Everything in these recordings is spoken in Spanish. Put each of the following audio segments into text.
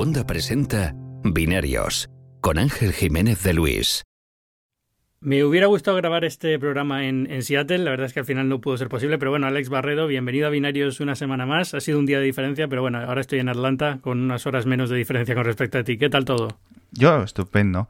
Segunda presenta Binarios con Ángel Jiménez de Luis. Me hubiera gustado grabar este programa en, en, Seattle, la verdad es que al final no pudo ser posible, pero bueno, Alex Barredo, bienvenido a Binarios una semana más. Ha sido un día de diferencia, pero bueno, ahora estoy en Atlanta con unas horas menos de diferencia con respecto a ti. ¿Qué tal todo? Yo, estupendo.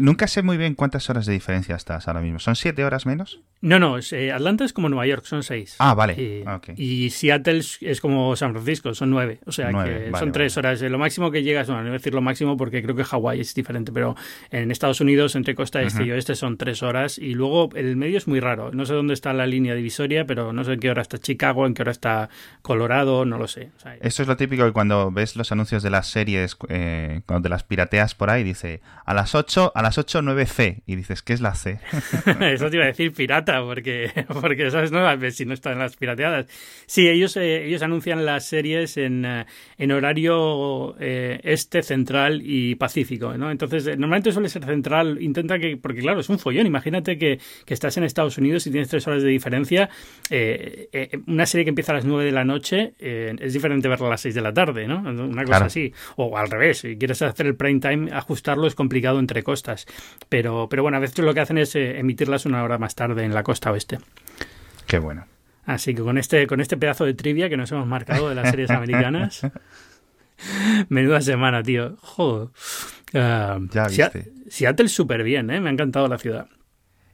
nunca sé muy bien cuántas horas de diferencia estás ahora mismo. ¿Son siete horas menos? No, no, eh, Atlanta es como Nueva York, son seis. Ah, vale. Y, y Seattle es como San Francisco, son nueve. O sea que son tres horas. Eh, lo máximo que llegas, no, no voy a decir lo máximo porque creo que Hawái es diferente, pero en Estados Unidos, entre costa este y oeste, son tres horas. Y luego el medio es muy raro. No sé dónde está la línea divisoria, pero no sé en qué hora está Chicago, en qué hora está Colorado, no lo sé. Eso es lo típico que cuando ves los anuncios de las series, eh, cuando te las pirateas por ahí, dice a las 8, a las 8, 9 C. Y dices, ¿qué es la C? Eso te iba a decir pirata, porque, porque ¿sabes? No, si no están las pirateadas. Sí, ellos, eh, ellos anuncian las series en, eh, en horario eh, este, central y pacífico, ¿no? Entonces, normalmente suele ser central, intenta que, porque claro, es un follón. Imagínate que, que estás en Estados Unidos y tienes tres horas de diferencia. una serie que empieza a las 9 de la noche es diferente verla a las 6 de la tarde, ¿no? Una cosa así. O al revés, si quieres hacer el prime time, ajustarlo es complicado entre costas. Pero, pero bueno, a veces lo que hacen es eh, emitirlas una hora más tarde en la costa oeste. Qué bueno. Así que con este, con este pedazo de trivia que nos hemos marcado de las series americanas. Menuda semana, tío. Joder. Uh, ya viste. Seattle súper bien, ¿eh? Me ha encantado la ciudad.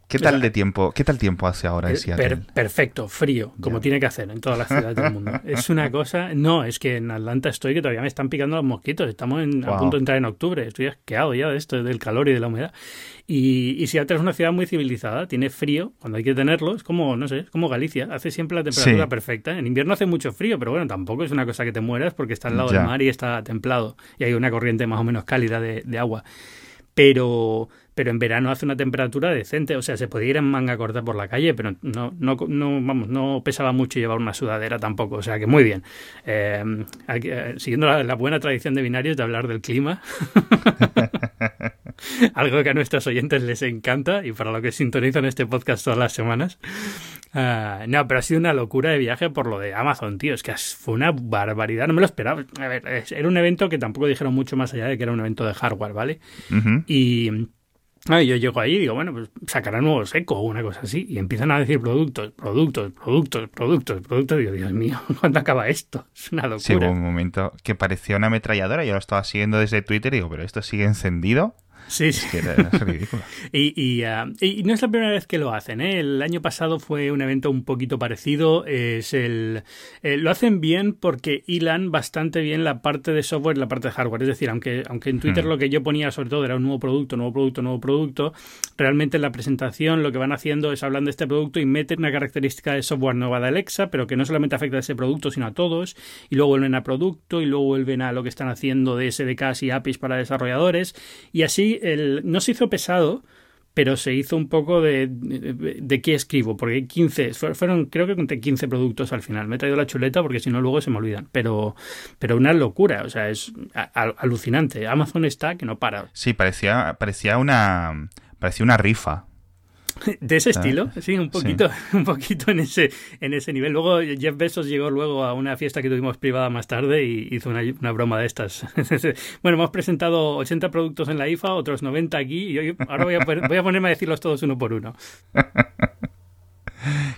¿Qué tal de tiempo? ¿Qué tal tiempo hace ahora en Seattle? perfecto, frío, como tiene que hacer en todas las ciudades del mundo. Es una cosa. No, es que en Atlanta estoy que todavía me están picando los mosquitos. Estamos a punto de entrar en octubre. Estoy asqueado ya de esto, del calor y de la humedad. Y, y, Seattle es una ciudad muy civilizada, tiene frío cuando hay que tenerlo, es como, no sé, es como Galicia, hace siempre la temperatura perfecta. En invierno hace mucho frío, pero bueno, tampoco es una cosa que te mueras porque está al lado del mar y está templado y hay una corriente más o menos cálida de, de agua. Pero, pero en verano hace una temperatura decente, o sea, se podía ir en manga corta por la calle, pero no, no, no, vamos, no pesaba mucho llevar una sudadera tampoco, o sea que muy bien. Eh, eh, siguiendo la, buena tradición de binarios de hablar del clima, algo que a nuestros oyentes les encanta y para lo que sintonizan este podcast todas las semanas. Ah, no, pero ha sido una locura de viaje por lo de Amazon, tío, es que fue una barbaridad, no me lo esperaba. A ver, era un evento que tampoco dijeron mucho más allá de que era un evento de hardware, ¿vale? Y Ah, yo llego ahí y digo, bueno, pues sacará nuevo seco o una cosa así. Y empiezan a decir productos, productos, productos, productos, productos. Y yo, Dios mío, ¿cuándo acaba esto? Es una locura. Sí, hubo un momento que parecía una ametralladora. Yo lo estaba siguiendo desde Twitter y digo, ¿pero esto sigue encendido? Sí, sí. y, ah, y, no es la primera vez que lo hacen. ¿eh? El año pasado fue un evento un poquito parecido. Es el, eh, lo hacen bien porque hilan bastante bien la parte de software y la parte de hardware. Es decir, aunque, aunque en Twitter hmm. lo que yo ponía sobre todo era un nuevo producto, nuevo producto, nuevo producto, realmente en la presentación lo que van haciendo es hablar de este producto y meten una característica de software nueva de Alexa, pero que no solamente afecta a ese producto, sino a todos. Y luego vuelven a producto y luego vuelven a lo que están haciendo de SDKs y APIs para desarrolladores. Y así no se hizo pesado, pero se hizo un poco de, de, qué escribo, porque 15, fueron, creo que conté 15 productos al final. Me he traído la chuleta porque si no luego se me olvidan. Pero, pero una locura, o sea, es alucinante. Amazon está que no para. Sí, parecía, parecía una, parecía una rifa. De ese estilo, sí, un poquito, un poquito en ese, en ese nivel. Luego Jeff Bezos llegó luego a una fiesta que tuvimos privada más tarde y hizo una, una broma de estas. bueno, hemos presentado 80 productos en la IFA, otros 90 aquí, y ahora voy a, voy a ponerme a decirlos todos uno por uno.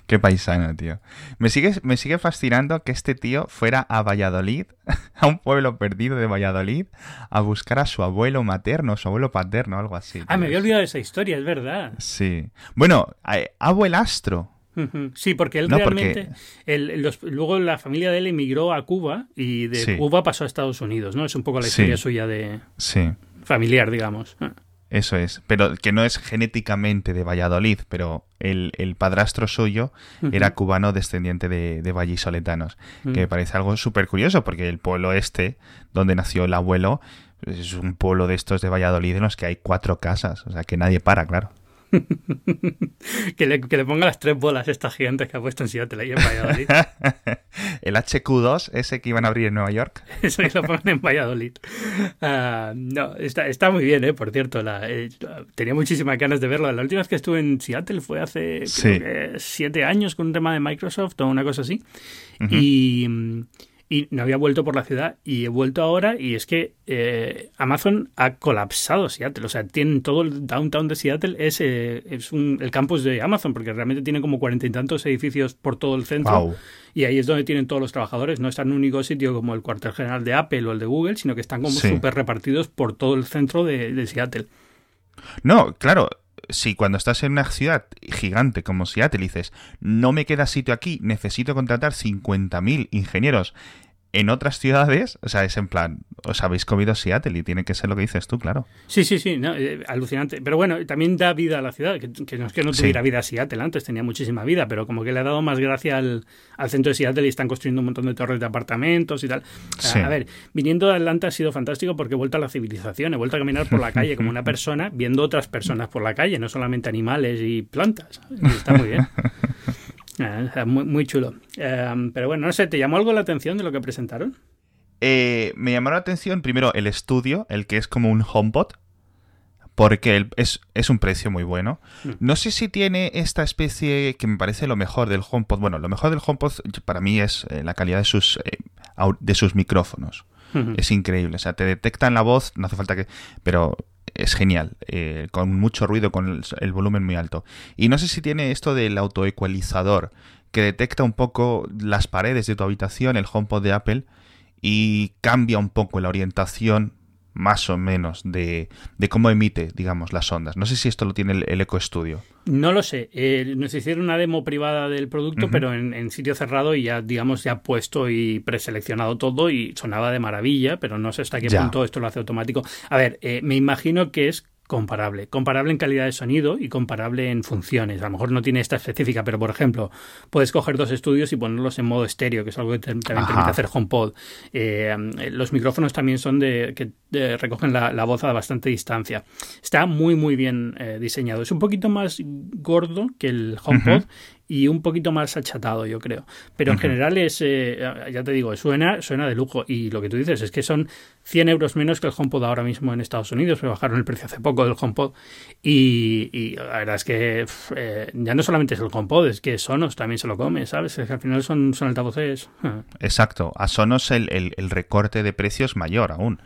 Qué paisano, tío. Me sigue, me sigue fascinando que este tío fuera a Valladolid, a un pueblo perdido de Valladolid, a buscar a su abuelo materno, su abuelo paterno, algo así. Ah, me había olvidado de esa historia, es verdad. Sí. Bueno, abuelastro. Sí, porque él realmente. luego la familia de él emigró a Cuba y de Cuba pasó a Estados Unidos, ¿no? Es un poco la historia suya de. Sí. familiar, digamos. Eso es, pero que no es genéticamente de Valladolid, pero el, padrastro suyo era cubano descendiente de, de vallisoletanos, que me parece algo súper curioso, porque el pueblo este, donde nació el abuelo, es un pueblo de estos de Valladolid en los que hay cuatro casas, o sea que nadie para, claro. que, le, que, le, ponga las tres bolas estas gigantes que ha puesto en Seattle ahí en Valladolid. el HQ2, ese que iban a abrir en Nueva York. Eso que lo ponen en Valladolid. Uh, no, está, está, muy bien, ¿eh? Por cierto, la, eh, tenía muchísimas ganas de verlo. La última vez que estuve en Seattle fue hace siete años con un tema de Microsoft o una cosa así. Y y no había vuelto por la ciudad y he vuelto ahora y es que eh, Amazon ha colapsado Seattle, o sea, tienen todo el downtown de Seattle, es, eh, es un, el campus de Amazon, porque realmente tienen como cuarenta y tantos edificios por todo el centro y ahí es donde tienen todos los trabajadores, no están en un único sitio como el cuartel general de Apple o el de Google, sino que están como súper repartidos por todo el centro de, de Seattle. No, claro, si cuando estás en una ciudad gigante como Seattle dices, no me queda sitio aquí, necesito contratar 50.000 ingenieros en otras ciudades, o sea, es en plan, os habéis comido Seattle y tiene que ser lo que dices tú, claro. Sí, sí, sí, eh, alucinante. Pero bueno, también da vida a la ciudad, que, no es que no tuviera vida Seattle antes, tenía muchísima vida, pero como que le ha dado más gracia al, centro de Seattle y están construyendo un montón de torres de apartamentos y tal. A, ver, viniendo de Atlanta ha sido fantástico porque he vuelto a la civilización, he vuelto a caminar por la calle como una persona, viendo otras personas por la calle, no solamente animales y plantas. está muy bien. Ah, muy, muy chulo. Em, pero bueno, no sé, ¿te llamó algo la atención de lo que presentaron? Eh, me llamó la atención primero el estudio, el que es como un HomePod, porque es, es, un precio muy bueno. Mm. No sé si tiene esta especie que me parece lo mejor del HomePod. Bueno, lo mejor del HomePod para mí es eh, la calidad de sus, eh, de sus micrófonos. Es increíble. O sea, te detectan la voz, no hace falta que... Pero es genial, eh, con mucho ruido, con el, volumen muy alto. Y no sé si tiene esto del autoecualizador, que detecta un poco las paredes de tu habitación, el HomePod de Apple, y cambia un poco la orientación más o menos de, cómo emite, digamos, las ondas. No sé si esto lo tiene el, Eco Studio. No lo sé. Eh, nos hicieron una demo privada del producto, pero en, sitio cerrado y ya, digamos, ya puesto y preseleccionado todo y sonaba de maravilla, pero no sé hasta qué punto esto lo hace automático. A ver, eh, me imagino que es comparable. Comparable en calidad de sonido y comparable en funciones. A lo mejor no tiene esta específica, pero por ejemplo, puedes coger dos estudios y ponerlos en modo estéreo, que es algo que también permite hacer HomePod. Eh, los micrófonos también son de que recogen la, voz a bastante distancia. Está muy, muy bien eh, diseñado. Es un poquito más gordo que el HomePod y un poquito más achatado, yo creo. Pero en general es, eh, ya te digo, suena, suena de lujo. Y lo que tú dices es que son 100 euros menos que el HomePod ahora mismo en Estados Unidos. Me bajaron el precio hace poco del HomePod. Y, y la verdad es que eh, ya no solamente es el HomePod, es que Sonos también se lo come, ¿sabes? Es que al final son, son altavoces. Exacto. A Sonos el, el, recorte de precios mayor aún.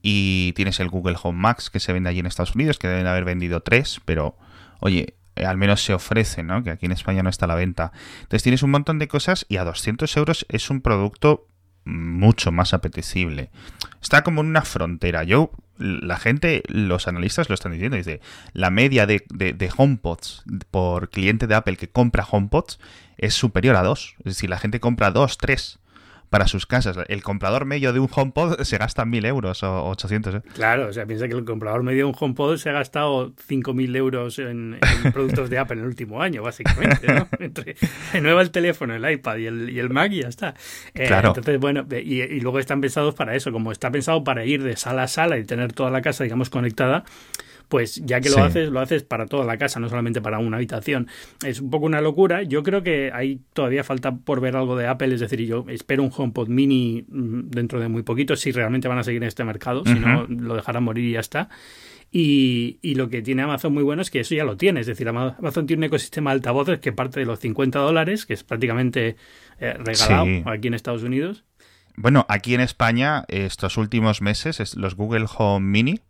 Y tienes el Google Home Max que se vende allí en Estados Unidos, que deben haber vendido tres, pero oye, eh, al menos se ofrece, ¿no? Que aquí en España no está a la venta. Entonces tienes un montón de cosas y a 200 euros es un producto mucho más apetecible. Está como en una frontera. Yo, la gente, los analistas lo están diciendo, dice, la media de, de, de HomePods por cliente de Apple que compra HomePods es superior a dos. Es decir, la gente compra dos, tres para sus casas. El comprador medio de un HomePod se gasta 1.000 euros o 800. ¿eh? Claro, o sea, piensa que el comprador medio de un HomePod se ha gastado 5.000 euros en, productos de Apple en el último año, básicamente. ¿no? Entre, renueva el teléfono, el iPad y el, y el Mac y ya está. Eh, claro. Entonces, bueno, y, y luego están pensados para eso. Como está pensado para ir de sala a sala y tener toda la casa, digamos, conectada pues ya que lo haces, lo haces para toda la casa, no solamente para una habitación. Es un poco una locura. Yo creo que hay todavía falta por ver algo de Apple, es decir, yo espero un HomePod mini mm, dentro de muy poquito, si realmente van a seguir en este mercado, si no, lo dejarán morir y ya está. Y, lo que tiene Amazon muy bueno es que eso ya lo tiene. Es decir, Amazon tiene un ecosistema de altavoces que parte de los 50 dólares, que es prácticamente eh, regalado aquí en Estados Unidos. Bueno, aquí en España, estos últimos meses, los Google Home Mini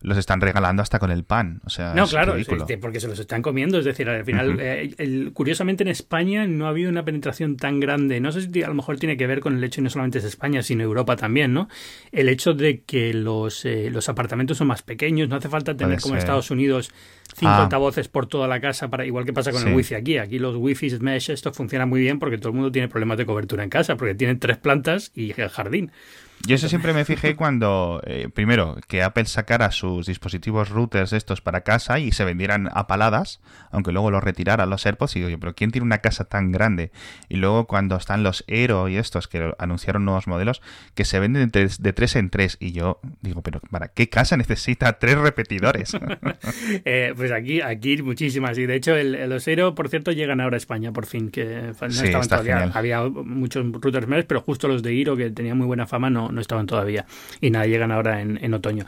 los están regalando hasta con el pan. O sea, no, claro, porque se los están comiendo. Es decir, al final, eh, curiosamente en España no ha habido una penetración tan grande. No sé si a lo mejor tiene que ver con el hecho, y no solamente es España, sino Europa también, ¿no? El hecho de que los, eh, los apartamentos son más pequeños, no hace falta tener como en Estados Unidos cinco ah. altavoces por toda la casa, para igual que pasa con el wifi aquí. Aquí los wifi mesh, esto funciona muy bien porque todo el mundo tiene problemas de cobertura en casa, porque tienen tres plantas y el jardín. Yo eso siempre me fijé cuando, eh, primero, que Apple sacara sus dispositivos routers estos para casa y se vendieran a paladas, aunque luego los retiraran los AirPods, y digo yo, pero ¿quién tiene una casa tan grande? Y luego cuando están los Aero y estos que anunciaron nuevos modelos, que se venden de tres, en tres, y yo digo, pero ¿para qué casa necesita tres repetidores? Eh, pues aquí, aquí muchísimas, y de hecho los Aero, por cierto, llegan ahora a España por fin, que no estaban todavía, había muchos routers mesh, pero justo los de Aero, que tenían muy buena fama, no no, no estaban todavía. Y nada, llegan ahora en, en otoño.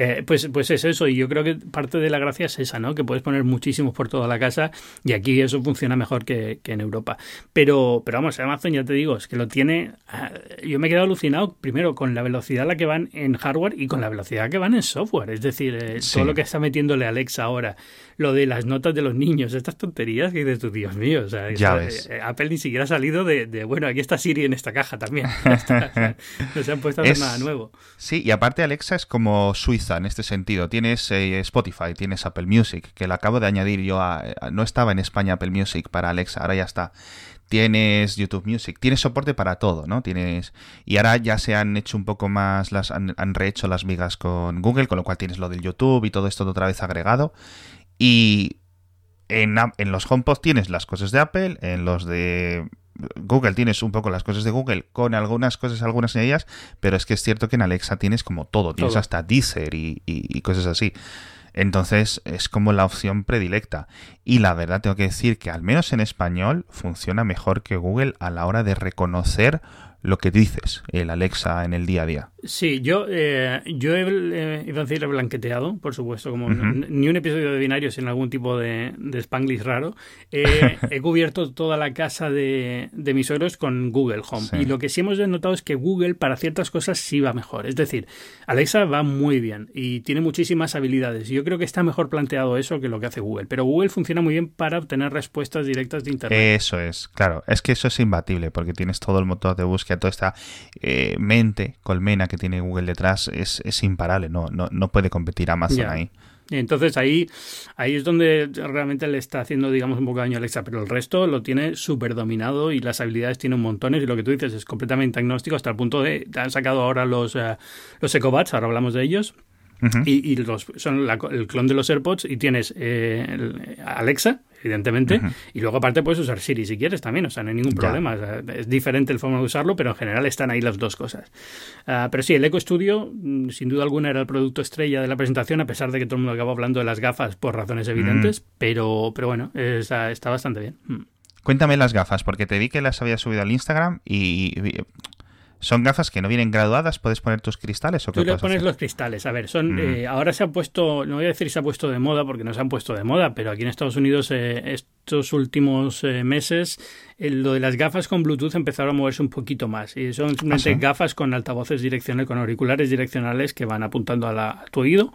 Eh, pues, pues es eso, y yo creo que parte de la gracia es esa, ¿no? Que puedes poner muchísimos por toda la casa y aquí eso funciona mejor que, en Europa. Pero, pero vamos, Amazon ya te digo, es que lo tiene. Ah, yo me he quedado alucinado primero con la velocidad a la que van en hardware y con la velocidad que van en software. Es decir, eh, todo lo que está metiéndole Alexa ahora, lo de las notas de los niños, estas tonterías que dices tú, Dios mío, o sea, eh, Apple ni siquiera ha salido de, bueno, aquí está Siri en esta caja también. no se han puesto a hacer nada nuevo. Sí, y aparte Alexa es como Suiza en este sentido. Tienes eh, Spotify, tienes Apple Music, que lo acabo de añadir yo a, No estaba en España Apple Music para Alexa, ahora ya está. Tienes YouTube Music, tienes soporte para todo, ¿no? Tienes y ahora ya se han hecho un poco más las han, rehecho las vigas con Google, con lo cual tienes lo del YouTube y todo esto otra vez agregado y en, en los HomePod tienes las cosas de Apple, en los de Google tienes un poco las cosas de Google con algunas cosas, algunas en ellas, pero es que es cierto que en Alexa tienes como todo, tienes hasta Deezer y, cosas así. Entonces es como la opción predilecta. Y la verdad tengo que decir que al menos en español funciona mejor que Google a la hora de reconocer lo que dices, el Alexa en el día a día. Sí, yo, eh, yo he, eh, iba a decir, blanqueteado, por supuesto, como ni un episodio de binario sin algún tipo de, de spanglish raro. Eh, he cubierto toda la casa de, de mis suegros con Google Home. Y lo que sí hemos notado es que Google para ciertas cosas sí va mejor. Es decir, Alexa va muy bien y tiene muchísimas habilidades. Yo creo que está mejor planteado eso que lo que hace Google. Pero Google funciona muy bien para obtener respuestas directas de Internet. Eso es, claro. Es que eso es imbatible porque tienes todo el motor de búsqueda, toda esta mente colmena que tiene Google detrás es, es imparable, no, no, no puede competir Amazon ahí. Entonces ahí, ahí es donde realmente le está haciendo, digamos, un poco de daño a Alexa, pero el resto lo tiene súper dominado y las habilidades tiene un montón y lo que tú dices es completamente agnóstico hasta el punto de, han sacado ahora los, uh, los Ecobats, ahora hablamos de ellos, y, los, son el clon de los AirPods y tienes eh, Alexa, evidentemente. Y luego aparte puedes usar Siri si quieres también, o sea, no hay ningún problema. es diferente el forma de usarlo, pero en general están ahí las dos cosas. Ah, pero sí, el Eco Studio, mm, sin duda alguna, era el producto estrella de la presentación, a pesar de que todo el mundo acabó hablando de las gafas por razones evidentes, pero, pero bueno, está, está bastante bien. Mm. Cuéntame las gafas, porque te vi que las había subido al Instagram y ¿Son gafas que no vienen graduadas? ¿Puedes poner tus cristales o qué Tú le pones los cristales. A ver, son mm. eh, ahora se ha puesto, no voy a decir se ha puesto de moda porque no se han puesto de moda, pero aquí en Estados Unidos eh, estos últimos eh, meses lo de las gafas con Bluetooth empezaron a moverse un poquito más. Y son simplemente ¿Ah, gafas con altavoces direccionales, con auriculares direccionales que van apuntando a tu oído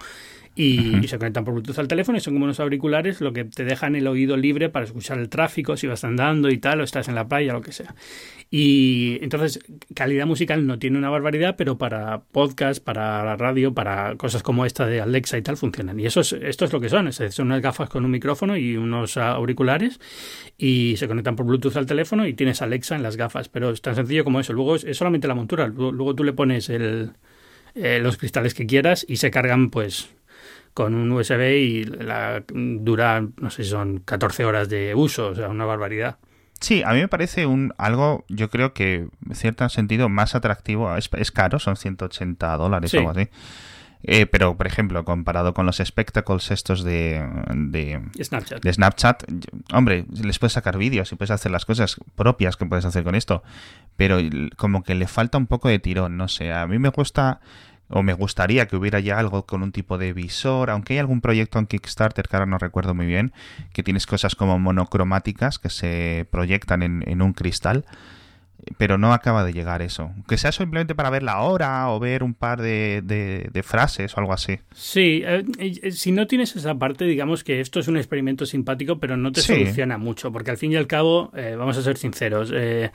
y, se conectan por Bluetooth al teléfono y son como unos auriculares lo que te dejan el oído libre para escuchar el tráfico si vas andando y tal o estás en la playa lo que sea. Y entonces calidad musical no tiene una barbaridad pero para podcast para la radio para cosas como esta de Alexa y tal funcionan. Y eso es, esto es lo que son. Son unas gafas con un micrófono y unos auriculares y se conectan por Bluetooth al teléfono y tienes Alexa en las gafas. Pero es tan sencillo como eso. Luego es, solamente la montura. Luego, tú le pones el, eh, los cristales que quieras y se cargan pues con un USB y la dura, no sé si son 14 horas de uso, o sea, una barbaridad. Sí, a mí me parece un algo, yo creo que en cierto sentido más atractivo. Es, caro, son 180 dólares o algo así. Eh, pero, por ejemplo, comparado con los spectacles estos de, de, Snapchat. de Snapchat, hombre, les puedes sacar vídeos y puedes hacer las cosas propias que puedes hacer con esto. Pero como que le falta un poco de tirón, no sé. A mí me gusta o me gustaría que hubiera ya algo con un tipo de visor, aunque hay algún proyecto en Kickstarter que ahora no recuerdo muy bien, que tienes cosas como monocromáticas que se proyectan en, un cristal, pero no acaba de llegar eso. Que sea simplemente para ver la hora o ver un par de, frases o algo así. Sí, eh, eh, si no tienes esa parte, digamos que esto es un experimento simpático, pero no te soluciona mucho, porque al fin y al cabo, eh, vamos a ser sinceros, eh,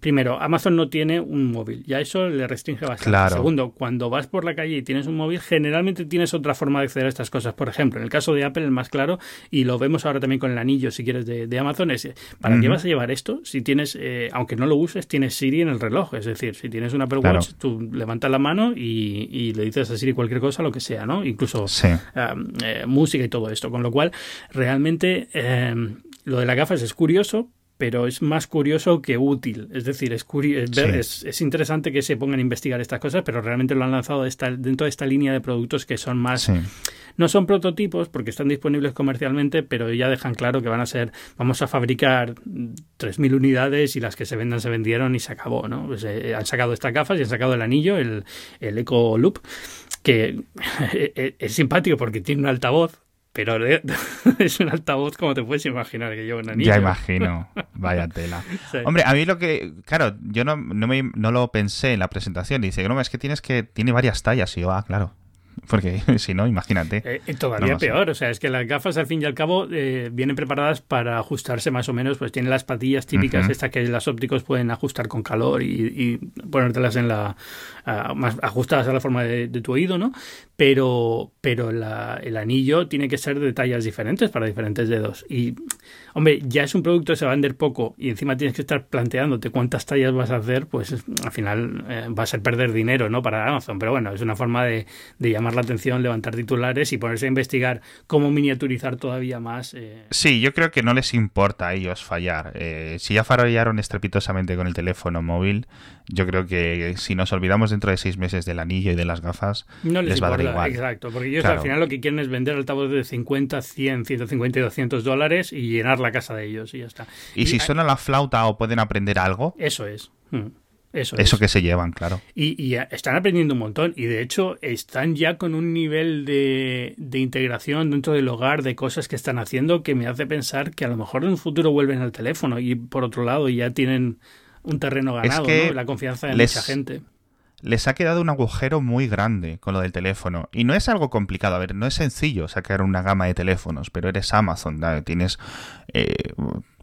primero, Amazon no tiene un móvil, ya eso le restringe bastante. Segundo, cuando vas por la calle y tienes un móvil, generalmente tienes otra forma de acceder a estas cosas. Por ejemplo, en el caso de Apple, el más claro, y lo vemos ahora también con el anillo, si quieres, de, Amazon, es ¿para qué vas a llevar esto? Si tienes, eh, aunque no lo uses, tienes Siri en el reloj. Es decir, si tienes un Apple Watch, tú levantas la mano y, le dices a Siri cualquier cosa, lo que sea, ¿no? Incluso eh, música y todo esto. Con lo cual, realmente, lo de las gafas es curioso, pero es más curioso que útil. Es decir, es, es, es, interesante que se pongan a investigar estas cosas, pero realmente lo han lanzado esta, dentro de esta línea de productos que son más, No son prototipos porque están disponibles comercialmente, pero ya dejan claro que van a ser, vamos a fabricar 3.000 unidades y las que se vendan se vendieron y se acabó, ¿no? Pues, eh, han sacado estas gafas y han sacado el anillo, el, el Eco Loop, que es simpático porque tiene un altavoz pero es un altavoz como te puedes imaginar que lleva un anillo. Ya imagino, vaya tela. Hombre, a mí lo que, claro, yo no, no, me, no lo pensé en la presentación. Dice, no, es que tienes que, tiene varias tallas. Y yo, ah, claro, porque si no, imagínate. Eh, eh, todavía peor, o sea, es que las gafas al fin y al cabo eh, vienen preparadas para ajustarse más o menos, pues tienen las patillas típicas, estas que las ópticos pueden ajustar con calor y, ponértelas en la más ajustadas a la forma de, tu oído, ¿no? Pero, pero el anillo tiene que ser de tallas diferentes para diferentes dedos. Y, hombre, ya es un producto que se va a vender poco y encima tienes que estar planteándote cuántas tallas vas a hacer, pues al final va a ser perder dinero, ¿no? Para Amazon. Pero bueno, es una forma de, de llamar la atención, levantar titulares y ponerse a investigar cómo miniaturizar todavía más. Eh. Sí, yo creo que no les importa a ellos fallar. Eh, si ya fallaron estrepitosamente con el teléfono móvil, yo creo que si nos olvidamos dentro de seis meses del anillo y de las gafas, no les, va a dar igual. Exacto, porque ellos al final lo que quieren es vender altavoces de 50, 100, 150 y 200 dólares y llenar la casa de ellos y ya está. Y, si suena la flauta o pueden aprender algo. Eso es. Mm. Eso, que se llevan, claro. Y, están aprendiendo un montón. Y de hecho, están ya con un nivel de, integración dentro del hogar de cosas que están haciendo que me hace pensar que a lo mejor en un futuro vuelven al teléfono y por otro lado ya tienen un terreno ganado, La confianza de mucha gente. Les ha quedado un agujero muy grande con lo del teléfono. Y no es algo complicado. A ver, no es sencillo sacar una gama de teléfonos, pero eres Amazon, tienes eh,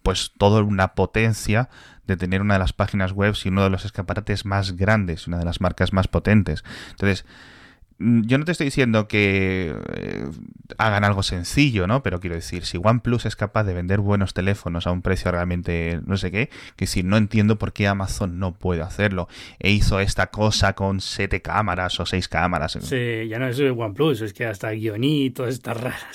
pues toda una potencia de tener una de las páginas web y uno de los escaparates más grandes, una de las marcas más potentes. Entonces, yo no te estoy diciendo que eh, hagan algo sencillo, ¿no? Pero quiero decir, si OnePlus es capaz de vender buenos teléfonos a un precio realmente no sé qué, que si no entiendo por qué Amazon no puede hacerlo. E hizo esta cosa con siete cámaras o seis cámaras. Sí, ya no es OnePlus, es que hasta Guioní y todas estas raras,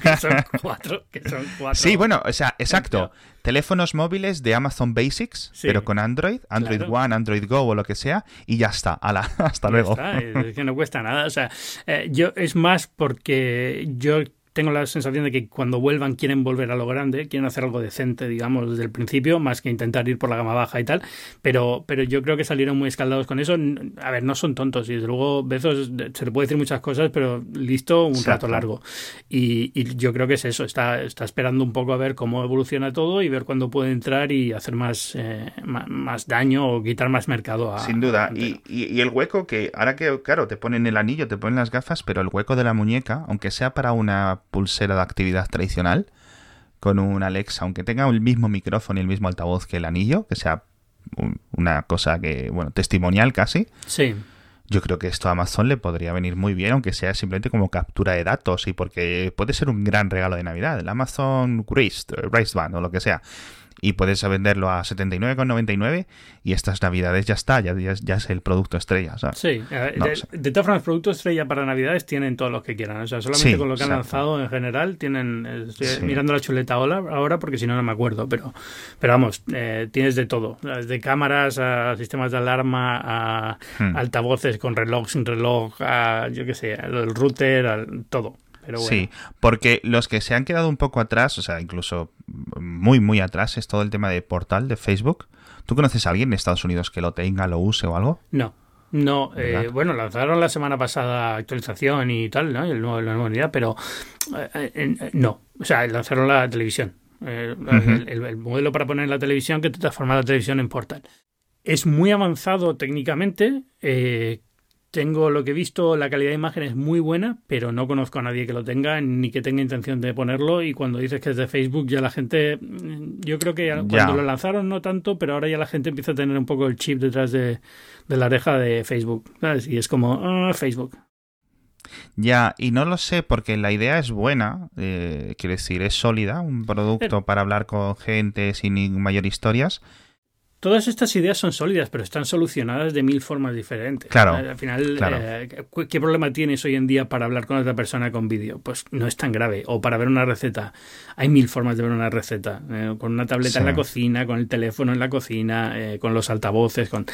que son, cuatro, que son cuatro. Sí, bueno, o sea, exacto teléfonos móviles de Amazon Basics, pero con Android, Android One, Android Go o lo que sea, y ya está. hasta luego. es que no cuesta nada. O sea, eh, yo es más porque yo tengo la sensación de que cuando vuelvan quieren volver a lo grande, quieren hacer algo decente, digamos, desde el principio, más que intentar ir por la gama baja y tal, pero, pero yo creo que salieron muy escaldados con eso. A ver, no son tontos y desde luego Bezos se le puede decir muchas cosas, pero listo un rato largo. Y, yo creo que es eso, está, está esperando un poco a ver cómo evoluciona todo y ver cuándo puede entrar y hacer más, eh, más, daño o quitar más mercado. A, Sin duda, y, y el hueco que ahora que, claro, te ponen el anillo, te ponen las gafas, pero el hueco de la muñeca, aunque sea para una pulsera de actividad tradicional con un Alexa, aunque tenga el mismo micrófono y el mismo altavoz que el anillo, que sea una cosa que, bueno, testimonial casi. Sí. Yo creo que esto a Amazon le podría venir muy bien, aunque sea simplemente como captura de datos y porque puede ser un gran regalo de Navidad. El Amazon Wrist, Band o lo que sea y puedes venderlo a 79,99 y estas navidades ya está, ya, ya, es el producto estrella. Sí, de, todas formas, producto estrella para navidades tienen todos los que quieran. O sea, solamente con lo que han lanzado en general tienen... Estoy mirando la chuleta ahora porque si no, no me acuerdo. Pero, pero vamos, eh, tienes de todo. Desde cámaras a sistemas de alarma, a hmm. altavoces con reloj, sin reloj, a yo qué sé, el router, a todo. Sí, porque los que se han quedado un poco atrás, o sea, incluso muy, muy atrás, es todo el tema de portal de Facebook. ¿Tú conoces a alguien en Estados Unidos que lo tenga, lo use o algo? No. No, eh, bueno, lanzaron la semana pasada actualización y tal, ¿no? El nuevo, la nueva unidad, pero eh, eh, no. O sea, lanzaron la televisión. el, modelo para poner en la televisión que te transforma la televisión en portal. Es muy avanzado técnicamente, tengo lo que he visto, la calidad de imagen es muy buena, pero no conozco a nadie que lo tenga ni que tenga intención de ponerlo. Y cuando dices que es de Facebook, ya la gente, mm, yo creo que cuando lo lanzaron no tanto, pero ahora ya la gente empieza a tener un poco el chip detrás de, la oreja de Facebook. Y es como, ah, Facebook. Ya, y no lo sé porque la idea es buena, eh, quiero decir, es sólida, un producto para hablar con gente sin mayor historias, todas estas ideas son sólidas, pero están solucionadas de mil formas diferentes. Claro. Al final, eh, ¿qué problema tienes hoy en día para hablar con otra persona con vídeo? Pues no es tan grave. O para ver una receta. Hay mil formas de ver una receta. Eh, con una tableta en la cocina, con el teléfono en la cocina, eh, con los altavoces, con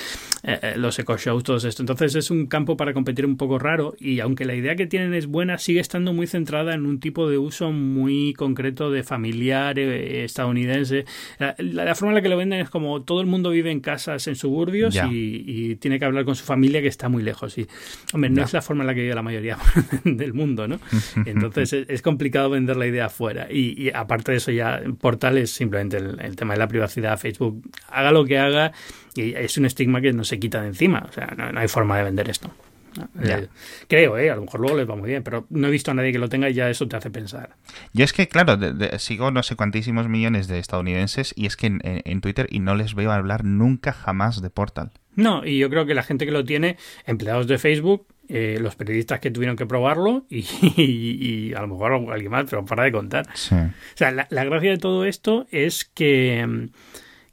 los eco shows, todo esto. Entonces es un campo para competir un poco raro y aunque la idea que tienen es buena, sigue estando muy centrada en un tipo de uso muy concreto de familiar estadounidense. la forma en la que lo venden es como todo el mundo vive en casas en suburbios y, tiene que hablar con su familia que está muy lejos. Y, hombre, no es la forma en la que vive la mayoría del mundo, ¿no? Entonces es, complicado vender la idea afuera. Y, aparte de eso, ya Portal es simplemente el, tema de la privacidad. Facebook haga lo que haga y es un estigma que no se quita de encima. O sea, no hay forma de vender esto. Eh, creo, ¿eh? A lo mejor luego les va muy bien, pero no he visto a nadie que lo tenga y ya eso te hace pensar. Yo es que, claro, sigo no sé cuantísimos millones de estadounidenses y es que en, Twitter y no les veo hablar nunca jamás de Portal. No, y yo creo que la gente que lo tiene, empleados de Facebook, eh, los periodistas que tuvieron que probarlo y, a lo mejor alguien más, pero para de contar. O sea, la gracia de todo esto es que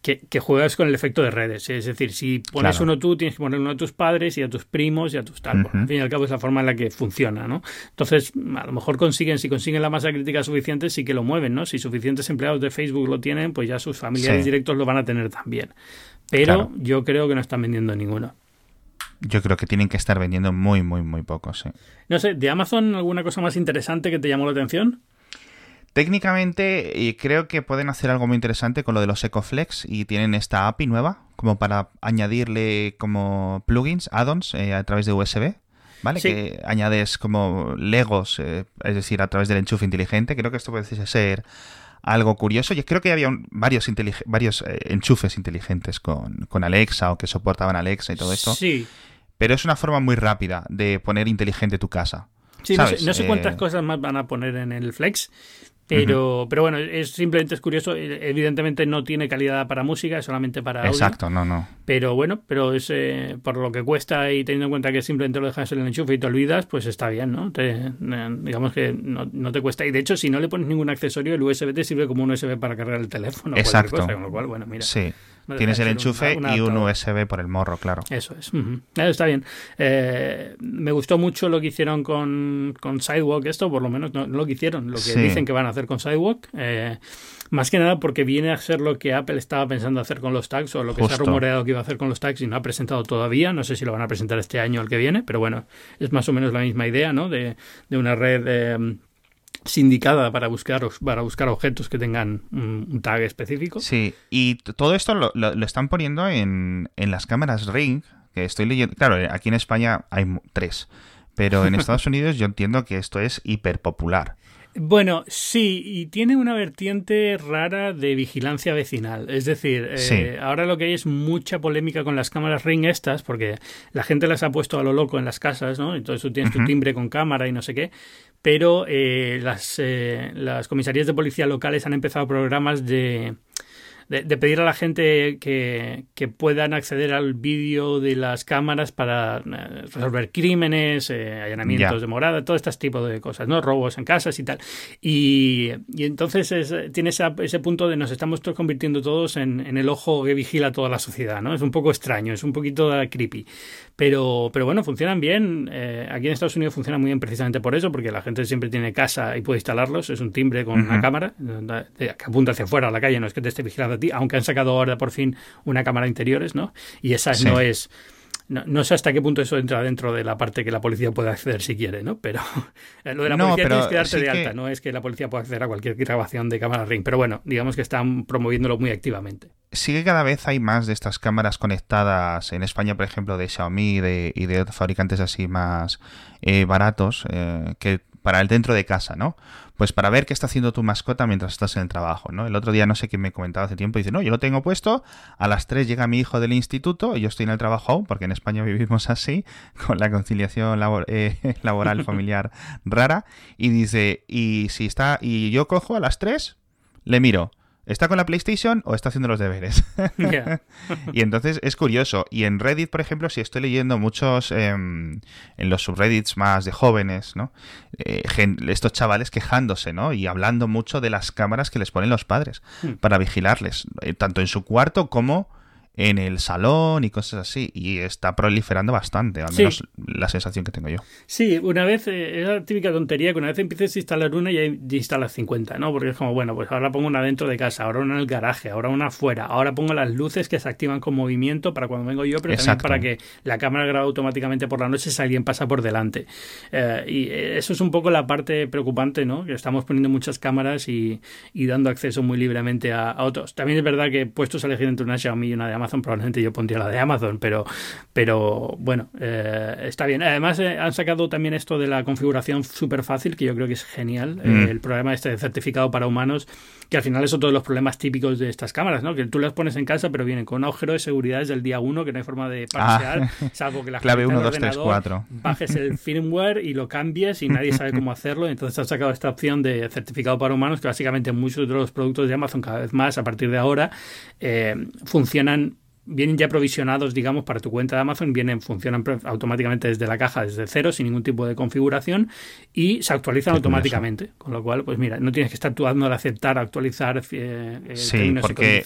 que, juegas con el efecto de redes. Es decir, si pones uno tú, tienes que poner uno a tus padres y a tus primos y a tus tal. al fin y al cabo es la forma en la que funciona, ¿no? Entonces, a lo mejor consiguen, si consiguen la masa crítica suficiente, sí que lo mueven, ¿no? Si suficientes empleados de Facebook lo tienen, pues ya sus familiares directos lo van a tener también. Pero yo creo que no están vendiendo ninguno. Yo creo que tienen que estar vendiendo muy, muy, muy poco, sí. No sé, ¿de Amazon alguna cosa más interesante que te llamó la atención? Técnicamente creo que pueden hacer algo muy interesante con lo de los EcoFlex y tienen esta API nueva como para añadirle como plugins, add-ons eh, a través de USB. ¿Vale? Que añades como Legos, eh, es decir, a través del enchufe inteligente. Creo que esto puede ser algo curioso. Y creo que había varios, varios eh, enchufes inteligentes con, con, Alexa o que soportaban Alexa y todo esto. Sí. Pero es una forma muy rápida de poner inteligente tu casa. Sí, no sé, no sé, cuántas cosas más van a poner en el Flex, pero, pero bueno, es simplemente es curioso. E, evidentemente no tiene calidad para música, es solamente para audio. Exacto, no, no. Pero bueno, pero es eh, por lo que cuesta y teniendo en cuenta que simplemente lo dejas en el enchufe y te olvidas, pues está bien, ¿no? Te, digamos que no, no, te cuesta. Y de hecho, si no le pones ningún accesorio, el USB te sirve como un USB para cargar el teléfono. Exacto. Cosa, con lo cual, bueno, mira. Sí. Tienes el enchufe y un USB por el morro, claro. Eso es. Está bien. Eh, me gustó mucho lo que hicieron con, con Sidewalk, esto, por lo menos no, lo que hicieron, lo que dicen que van a hacer con Sidewalk. Eh, más que nada porque viene a ser lo que Apple estaba pensando hacer con los tags o lo que se ha rumoreado que iba a hacer con los tags y no ha presentado todavía. No sé si lo van a presentar este año o el que viene, pero bueno, es más o menos la misma idea, ¿no? De, de una red eh, sindicada para buscar, para buscar objetos que tengan un, tag específico. Sí, y todo esto lo, lo, están poniendo en, en, las cámaras Ring, que estoy leyendo. Claro, aquí en España hay tres, pero en Estados Unidos yo entiendo que esto es hiper popular. Bueno, sí, y tiene una vertiente rara de vigilancia vecinal. Es decir, eh, ahora lo que hay es mucha polémica con las cámaras Ring estas, porque la gente las ha puesto a lo loco en las casas, ¿no? Entonces tú tienes tu timbre con cámara y no sé qué pero eh, las, eh, las comisarías de policía locales han empezado programas de, de, pedir a la gente que, que puedan acceder al vídeo de las cámaras para eh, resolver crímenes, eh, allanamientos de morada, todo este tipo de cosas, ¿no? Robos en casas y tal. Y, y entonces tiene ese punto de nos estamos convirtiendo todos en, en, el ojo que vigila toda la sociedad, ¿no? Es un poco extraño, es un poquito creepy. Pero, pero bueno, funcionan bien. Eh, aquí en Estados Unidos funcionan muy bien precisamente por eso, porque la gente siempre tiene casa y puede instalarlos. Es un timbre con una cámara que apunta hacia afuera a la calle, no es que te esté vigilando ti, aunque han sacado ahora por fin una cámara interiores, ¿no? Y esa no es no, sé hasta qué punto eso entra dentro de la parte que la policía puede acceder si quiere, ¿no? Pero lo de la policía tienes que darte de alta, no es que la policía pueda acceder a cualquier grabación de cámara ring. Pero bueno, digamos que están promoviéndolo muy activamente. Sí que cada vez hay más de estas cámaras conectadas en España, por ejemplo, de Xiaomi de, y de fabricantes así más eh, baratos, eh, que para el dentro de casa, ¿no? Pues para ver qué está haciendo tu mascota mientras estás en el trabajo, ¿no? El otro día no sé quién me comentaba hace tiempo, dice, no, yo lo tengo puesto, a las 3 llega mi hijo del instituto y yo estoy en el trabajo aún, porque en España vivimos así, con la conciliación eh, laboral familiar rara, y dice, y si está, y yo cojo a las 3, le miro, ¿Está con la PlayStation o está haciendo los deberes? y entonces es curioso. Y en Reddit, por ejemplo, si estoy leyendo muchos em, en los subreddits más de jóvenes, ¿no? Eh, estos chavales quejándose, ¿no? Y hablando mucho de las cámaras que les ponen los padres hmm. para vigilarles, eh, tanto en su cuarto como en el salón y cosas así. Y está proliferando bastante, al menos la sensación que tengo yo. Sí, una vez, eh, es la típica tontería que una vez empieces a instalar una y instalas 50, ¿no? Porque es como, bueno, pues ahora pongo una dentro de casa, ahora una en el garaje, ahora una afuera, ahora pongo las luces que se activan con movimiento para cuando vengo yo, pero también para que la cámara grabe automáticamente por la noche si alguien pasa por delante. Eh, y eso es un poco la parte preocupante, ¿no? Que estamos poniendo muchas cámaras y, dando acceso muy libremente a, otros. También es verdad que puestos a elegir entre una Xiaomi y una de Amazon, probablemente yo pondría la de Amazon, pero, pero bueno, eh, está bien. Además, eh, han sacado también esto de la configuración súper fácil, que yo creo que es genial. Mm. el programa este de certificado para humanos, que al final es otro de los problemas típicos de estas cámaras, ¿no? Que tú las pones en casa, pero vienen con un agujero de seguridad desde el día uno, que no hay forma de parsear, ah. salvo que la clave 1, 2, 3, 4. bajes el firmware y lo cambies y nadie sabe cómo hacerlo. Entonces han sacado esta opción de certificado para humanos, que básicamente muchos de los productos de Amazon cada vez más a partir de ahora eh, funcionan vienen ya provisionados, digamos, para tu cuenta de Amazon, vienen, funcionan automáticamente desde la caja, desde cero, sin ningún tipo de configuración, y se actualizan automáticamente. Con lo cual, pues mira, no tienes que estar tú dando de aceptar, actualizar eh, eh sí, porque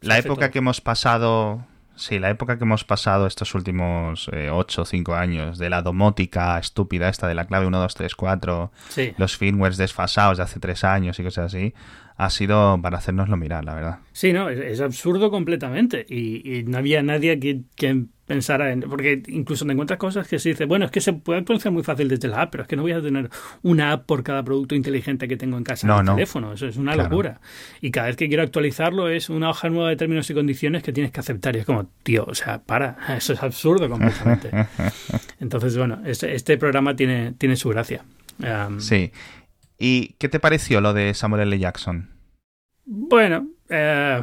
la época que hemos pasado Sí, la época que hemos pasado estos últimos eh, 8 o 5 años, de la domótica estúpida esta de la clave 1, 2, 3, 4, los firmwares desfasados de hace 3 años y cosas así, ha sido para hacernoslo mirar, la verdad. Sí, no, es, absurdo completamente. Y, no había nadie que, que pensara en. Porque incluso te encuentras cosas que se dice, bueno, es que se puede actualizar muy fácil desde la app, pero es que no voy a tener una app por cada producto inteligente que tengo en casa en el teléfono. Eso es una locura. Y cada vez que quiero actualizarlo es una hoja nueva de términos y condiciones que tienes que aceptar. Y es como, tío, o sea, para. Eso es absurdo completamente. Entonces, bueno, este, este, programa tiene, tiene su gracia. sí. ¿Y qué te pareció lo de Samuel L. Jackson? Bueno, eh,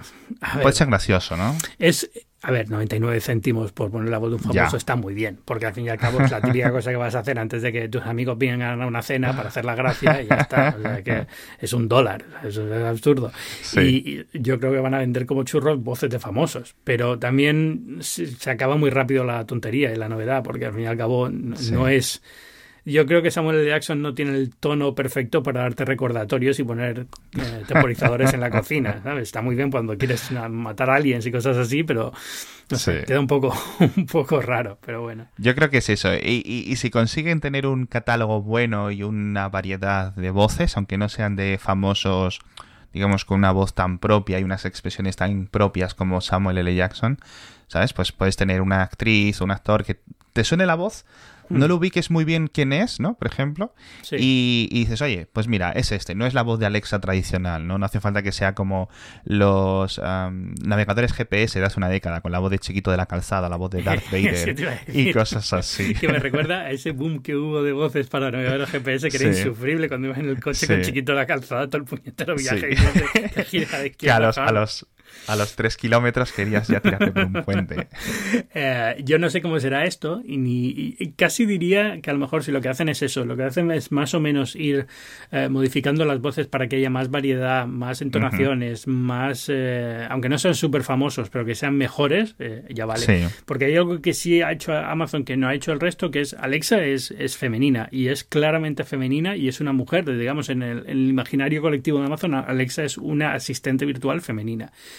puede ser gracioso, ¿no? Es, a ver, 99 céntimos por poner la voz de un famoso está muy bien, porque al fin y al cabo es la típica cosa que vas a hacer antes de que tus amigos vengan a una cena para hacer la gracia y ya está. O sea, que es un dólar, eso es absurdo. Y, yo creo que van a vender como churros voces de famosos, pero también se, acaba muy rápido la tontería y la novedad, porque al fin y al cabo no es yo creo que Samuel L. Jackson no tiene el tono perfecto para darte recordatorios y poner eh, temporizadores en la cocina. ¿sabes? Está muy bien cuando quieres matar a alguien y cosas así, pero no sé, queda un poco, un poco raro, pero bueno. Yo creo que es eso. Y, y, si consiguen tener un catálogo bueno y una variedad de voces, aunque no sean de famosos digamos, con una voz tan propia y unas expresiones tan propias como Samuel L. Jackson, ¿sabes? Pues puedes tener una actriz o un actor que te suene la voz, no lo ubiques muy bien quién es, ¿no? Por ejemplo. Y, dices, oye, pues mira, es este, no es la voz de Alexa tradicional, ¿no? No hace falta que sea como los navegadores GPS de hace una década, con la voz de chiquito de la calzada, la voz de Darth Vader y cosas así. que me recuerda a ese boom que hubo de voces para navegadores GPS que era insufrible cuando ibas en el coche con chiquito de la calzada, todo el puñetero viaje y gira de que a los, a los a los tres kilómetros querías ya tirarte por un puente. Eh, yo no sé cómo será esto y, ni, casi diría que a lo mejor si lo que hacen es eso, lo que hacen es más o menos ir eh, modificando las voces para que haya más variedad, más entonaciones, más, eh, aunque no sean súper famosos, pero que sean mejores, ya vale. Porque hay algo que sí ha hecho Amazon que no ha hecho el resto, que es Alexa es, es femenina y es claramente femenina y es una mujer, digamos, en el, en el imaginario colectivo de Amazon, Alexa es una asistente virtual femenina.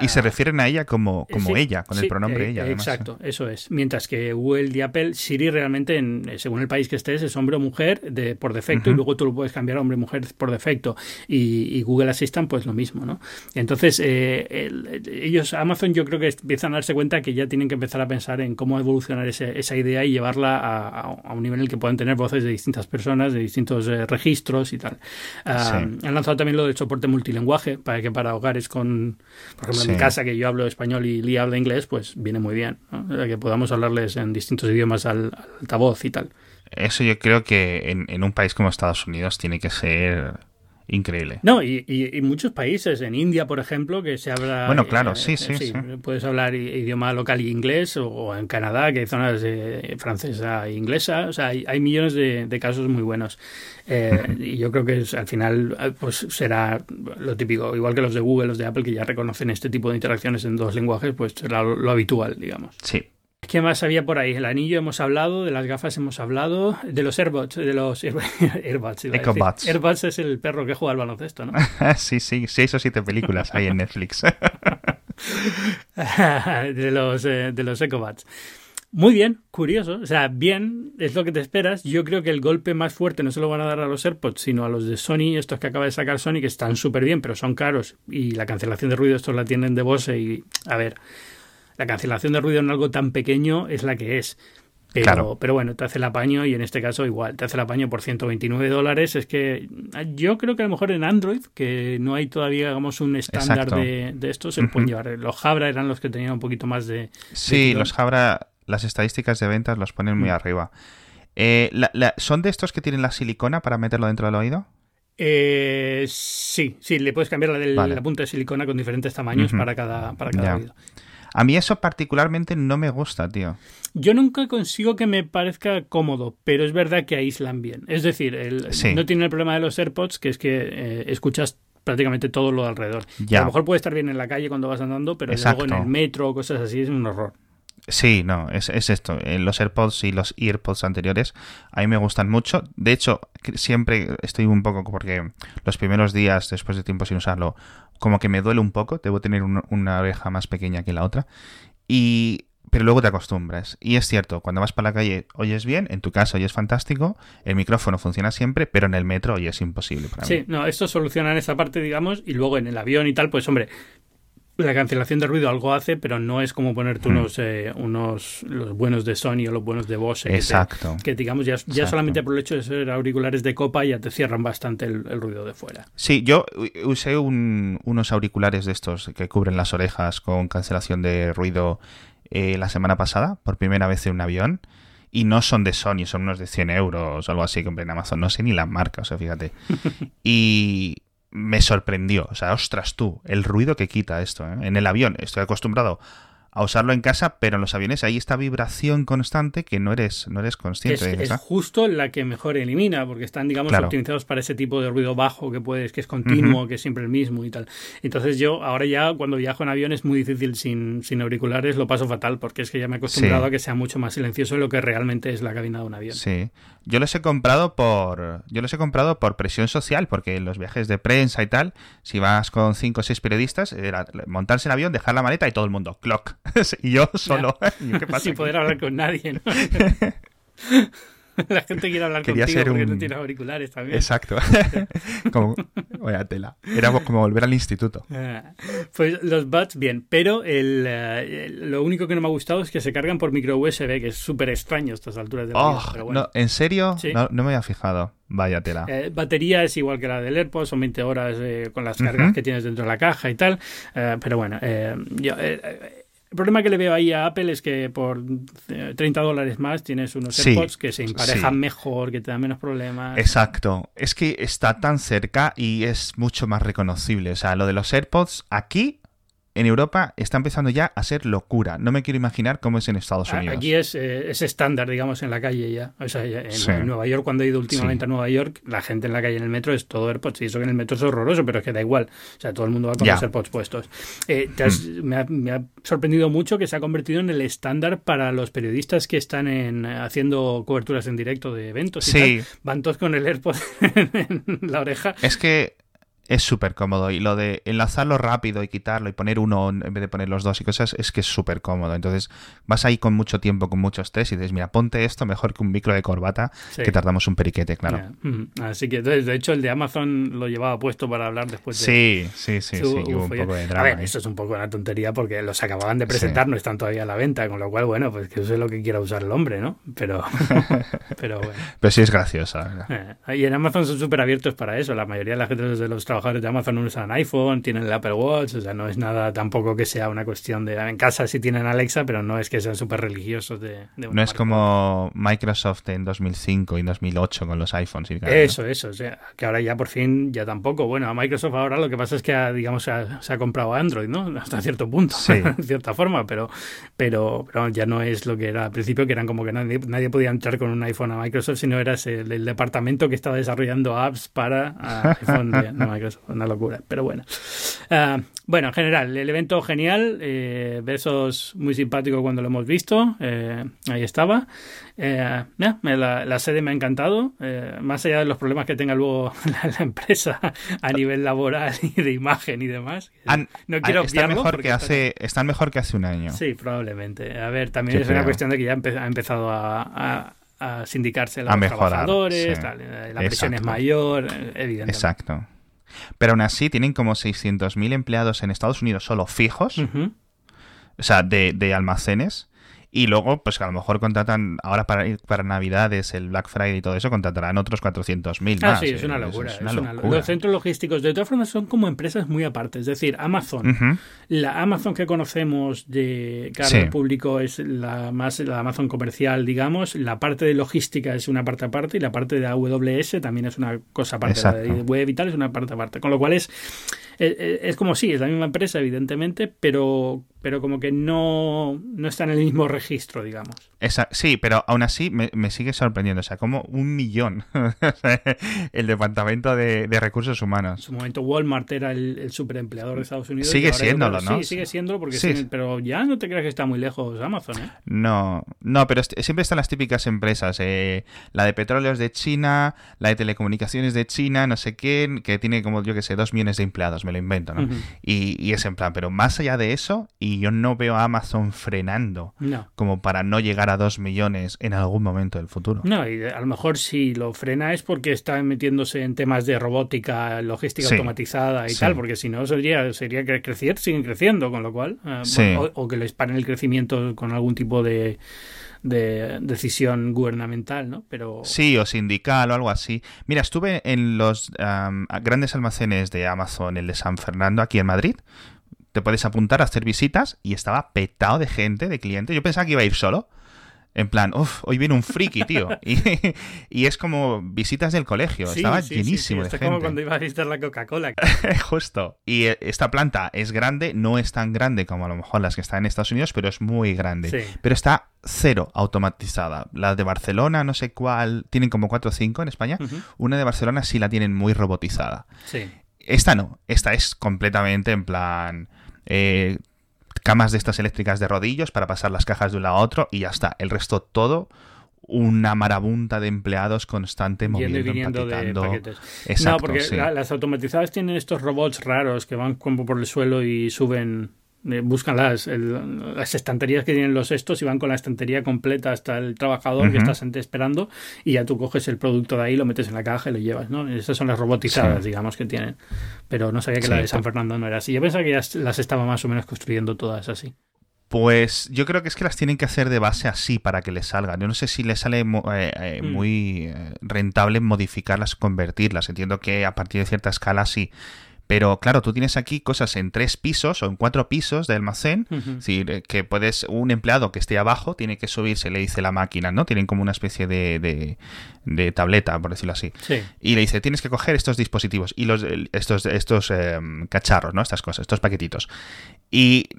Y se refieren a ella como, como ella, con el pronombre eh, ella. Exacto, eso es. Mientras que Google y Apple, Siri realmente, en, eh, según el país que estés, es hombre o mujer de, por defecto y luego tú lo puedes cambiar a hombre o mujer por defecto. Y, Google Assistant, pues lo mismo, ¿no? Entonces, eh, ellos, Amazon, yo creo que empiezan a darse cuenta que ya tienen que empezar a pensar en cómo evolucionar esa idea y llevarla a, un nivel en el que puedan tener voces de distintas personas, de distintos registros y tal. Ah, han lanzado también lo del soporte multilinguaje para que para hogares con, por ejemplo, en casa que yo hablo español y Lee habla inglés, pues viene muy bien. Que podamos hablarles en distintos idiomas al, altavoz y tal. Eso yo creo que en, en un país como Estados Unidos tiene que ser increíble. No, y, y, muchos países, en India, por ejemplo, que se habla... Bueno, claro, sí, sí, sí, Puedes hablar idioma local y inglés, o, en Canadá, que hay zonas de francesa e inglesa, o sea, hay, millones de, casos muy buenos. Eh, y yo creo que al final pues será lo típico, igual que los de Google, los de Apple, que ya reconocen este tipo de interacciones en dos lenguajes, pues será lo habitual, digamos. Sí, ¿Qué más había por ahí? El anillo hemos hablado, de las gafas hemos hablado, de los AirBots, de los AirBots. Ecobots. AirBots es el perro que juega al baloncesto, ¿no? sí, sí, seis o siete películas hay en Netflix. de los, eh, de los Ecobats. Muy bien, curioso. O sea, bien, es lo que te esperas. Yo creo que el golpe más fuerte no se lo van a dar a los AirPods, sino a los de Sony, estos que acaba de sacar Sony, que están súper bien, pero son caros. Y la cancelación de ruido, estos la tienen de Bose. Y, a ver, la cancelación de ruido en algo tan pequeño es la que es. Pero, claro. pero bueno, te hace el apaño y en este caso igual, te hace el apaño por 129 dólares. Es que yo creo que a lo mejor en Android, que no hay todavía, digamos, un estándar de, de, esto, se pueden llevar. Los Jabra eran los que tenían un poquito más de... Sí, los Jabra, las estadísticas de ventas los ponen muy mm. arriba. Eh, ¿Son de estos que tienen la silicona para meterlo dentro del oído? Eh, sí, sí, le puedes cambiar la, la punta de silicona con diferentes tamaños para cada, para cada oído. A mí eso particularmente no me gusta, tío. Yo nunca consigo que me parezca cómodo, pero es verdad que aíslan bien. Es decir, el, no tiene el problema de los AirPods, que es que eh, escuchas prácticamente todo lo alrededor. A lo mejor puede estar bien en la calle cuando vas andando, pero luego en el metro o cosas así es un horror. Sí, no, es, es esto. Eh, los AirPods y los EarPods anteriores a mí me gustan mucho. De hecho, siempre estoy un poco porque los primeros días después de tiempo sin usarlo, como que me duele un poco. Debo tener una oreja más pequeña que la otra. Y pero luego te acostumbras. Y es cierto, cuando vas para la calle oyes bien, en tu caso oyes fantástico, el micrófono funciona siempre, pero en el metro oyes imposible para sí, no, esto soluciona en esa parte, digamos, y luego en el avión y tal, pues hombre, la cancelación de ruido algo hace, pero no es como ponerte unos, eh, unos los buenos de Sony o los buenos de Bose. Exacto. Que, digamos, ya, ya solamente por el hecho de ser auriculares de copa ya te cierran bastante el, ruido de fuera. Sí, yo usé unos auriculares de estos que cubren las orejas con cancelación de ruido eh, la semana pasada, por primera vez en un avión. Y no son de Sony, son unos de 100 euros o algo así que compré en Amazon. No sé ni la marca, o sea, fíjate. y me sorprendió. O sea, ostras tú, el ruido que quita esto. ¿eh? En el avión estoy acostumbrado a usarlo en casa, pero en los aviones hay esta vibración constante que no eres, no eres consciente. Es, es justo la que mejor elimina, porque están, digamos, optimizados para ese tipo de ruido bajo que puedes, que es continuo, que es siempre el mismo y tal. Entonces yo ahora ya cuando viajo en avión es muy difícil sin, sin auriculares, lo paso fatal, porque es que ya me he acostumbrado a que sea mucho más silencioso de lo que realmente es la cabina de un avión. Sí. Yo los he comprado por. Yo los he comprado por presión social, porque en los viajes de prensa y tal, si vas con cinco o seis periodistas, era montarse en avión, dejar la maleta y todo el mundo, clock. y yo solo. ¿Qué pasa Sin poder hablar con nadie, ¿no? La gente quiere hablar Quería contigo ser porque no tiene auriculares también. Exacto. como, vaya tela. Era como volver al instituto. Ah, pues los buds, bien. Pero el, eh, lo único que no me ha gustado es que se cargan por micro USB, que es súper extraño a estas alturas de la oh, vida. no, ¿En serio? No, me había fijado. Vaya tela. Eh, batería es igual que la del AirPods, son 20 horas eh, con las cargas que tienes dentro de la caja y tal. pero bueno, yo, el problema que le veo ahí a Apple es que por 30 eh, dólares más tienes unos AirPods que se emparejan mejor, que te dan menos problemas. Exacto. Es que está tan cerca y es mucho más reconocible. O sea, lo de los AirPods aquí en Europa está empezando ya a ser locura. No me quiero imaginar cómo es en Estados Unidos. Aquí es, eh, es estándar, digamos, en la calle ya. O sea, en, Nueva York, cuando he ido últimamente a Nueva York, la gente en la calle en el metro es todo AirPods. Y eso que en el metro es horroroso, pero es que da igual. O sea, todo el mundo va con los AirPods puestos. Eh, mm. me, ha, sorprendido mucho que se ha convertido en el estándar para los periodistas que están en, haciendo coberturas en directo de eventos. Y Van todos con el AirPod en la oreja. Es que es súper cómodo. Y lo de enlazarlo rápido y quitarlo y poner uno en vez de poner los dos y cosas, es que es súper cómodo. Entonces vas ahí con mucho tiempo, con mucho estrés y dices, mira, ponte esto mejor que un micro de corbata, que tardamos un periquete, claro. Así que, de hecho, el de Amazon lo llevaba puesto para hablar después de... Sí, sí, sí, sí, un poco de drama. A ver, eso es un poco una tontería porque los acababan de presentar, no están todavía a la venta, con lo cual, bueno, pues que use lo que quiera usar el hombre, ¿no? Pero, pero bueno. Pero sí es graciosa. Eh, y en Amazon son súper abiertos para eso. La mayoría de la gente de los trabajadores de Amazon usan iPhone, tienen el Apple Watch, o sea, no es nada tampoco que sea una cuestión de... En casa sí tienen Alexa, pero no es que sean súper religiosos de... no es como Microsoft en 2005 y 2008 con los iPhones. Y eso, eso, o sea, que ahora ya por fin ya tampoco. Bueno, a Microsoft ahora lo que pasa es que, digamos, se ha, comprado Android, ¿no? Hasta cierto punto, en cierta forma, pero, pero, pero ya no es lo que era al principio, que eran como que nadie, nadie podía entrar con un iPhone a Microsoft si no eras el, departamento que estaba desarrollando apps para iPhone de, Microsoft. Microsoft, una locura, pero bueno. Ah, bueno, en general, el evento genial, eh, besos muy simpático cuando lo hemos visto, eh, ahí estaba. Eh, la, sede me ha encantado, eh, más allá de los problemas que tenga luego la, empresa a nivel laboral y de imagen y demás. no quiero están mejor que hace Están mejor que hace un año. Sí, probablemente. A ver, también es una cuestión de que ya ha empezado a, sindicarse los trabajadores, la presión es mayor, evidentemente. Exacto. Pero aún así tienen como 600.000 empleados en Estados Unidos solo fijos, o sea, de, de almacenes y luego, pues a lo mejor contratan, ahora para ir para Navidades, el Black Friday y todo eso, contratarán otros 400.000 ah, más. sí, es una locura. Los centros logísticos, de todas formas, son como empresas muy aparte. Es decir, Amazon, la Amazon que conocemos de cara al público es la más la Amazon comercial, digamos. La parte de logística es una parte aparte y la parte de AWS también es una cosa aparte. La de web y tal es una parte aparte. Con lo cual es es, como sí, es la misma empresa, evidentemente, pero, pero como que no, no está en el mismo registro, digamos. Sí, pero aún así me, sigue sorprendiendo. O sea, como un millón el Departamento de, Recursos Humanos. En su momento Walmart era el, superempleador de Estados Unidos. Sigue siéndolo, ¿no? Sí, sigue siéndolo, porque sí. pero ya no te creas que está muy lejos Amazon, ¿eh? No, no, pero siempre están las típicas empresas. Eh, la de petróleos de China, la de telecomunicaciones de China, no sé quién, que tiene como, yo que sé, dos millones de empleados lo invento, ¿no? y, es en plan, pero más allá de eso, y yo no veo a Amazon frenando como para no llegar a dos millones en algún momento del futuro. No, y a lo mejor si lo frena es porque está metiéndose en temas de robótica, logística automatizada y tal, porque si no sería, sería que crecer, siguen creciendo, con lo cual, eh, o, que les paren el crecimiento con algún tipo de de decisión gubernamental, ¿no? Pero... Sí, o sindical o algo así. Mira, estuve en los grandes almacenes de Amazon, el de San Fernando, aquí en Madrid. Te puedes apuntar a hacer visitas y estaba petado de gente, de clientes. Yo pensaba que iba a ir solo en plan, uff, hoy viene un friki, tío. Y, es como visitas del colegio. Estaba llenísimo de gente. como cuando iba a visitar la Coca-Cola. Justo. Y eh, esta planta es grande, no es tan grande como a lo mejor las que están en Estados Unidos, pero es muy grande. Pero está cero automatizada. La de Barcelona, no sé cuál, tienen como 4 o 5 en España. Una de Barcelona sí la tienen muy robotizada. Sí. Esta no, esta es completamente en plan... Eh, camas de estas eléctricas de rodillos para pasar las cajas de un lado a otro y ya está. El resto todo una marabunta de empleados constante moviendo, y viniendo de paquetes. no, porque las automatizadas tienen estos robots raros que van como por el suelo y suben buscan las, las estanterías que tienen los estos y van con la estantería completa hasta el trabajador que estás esperando y ya tú coges el producto de ahí, lo metes en la caja y lo llevas, ¿no? Esas son las robotizadas, digamos, que tienen. Pero no sabía que la de San Fernando no era así. Yo pensaba que ya las estaba más o menos construyendo todas así. Pues yo creo que es que las tienen que hacer de base así para que les salgan. Yo no sé si les sale eh, eh, mm. muy rentable modificarlas, convertirlas. Entiendo que a partir de cierta escala sí. Pero claro, tú tienes aquí cosas en tres pisos o en cuatro pisos de almacén. Es decir, eh, que puedes, un empleado que esté abajo tiene que subirse, le dice la máquina, ¿no? Tienen como una especie de, de, tableta, por decirlo así. Y le dice, tienes que coger estos dispositivos y los, estos, estos em, cacharros, ¿no? Estas cosas, estos paquetitos. Y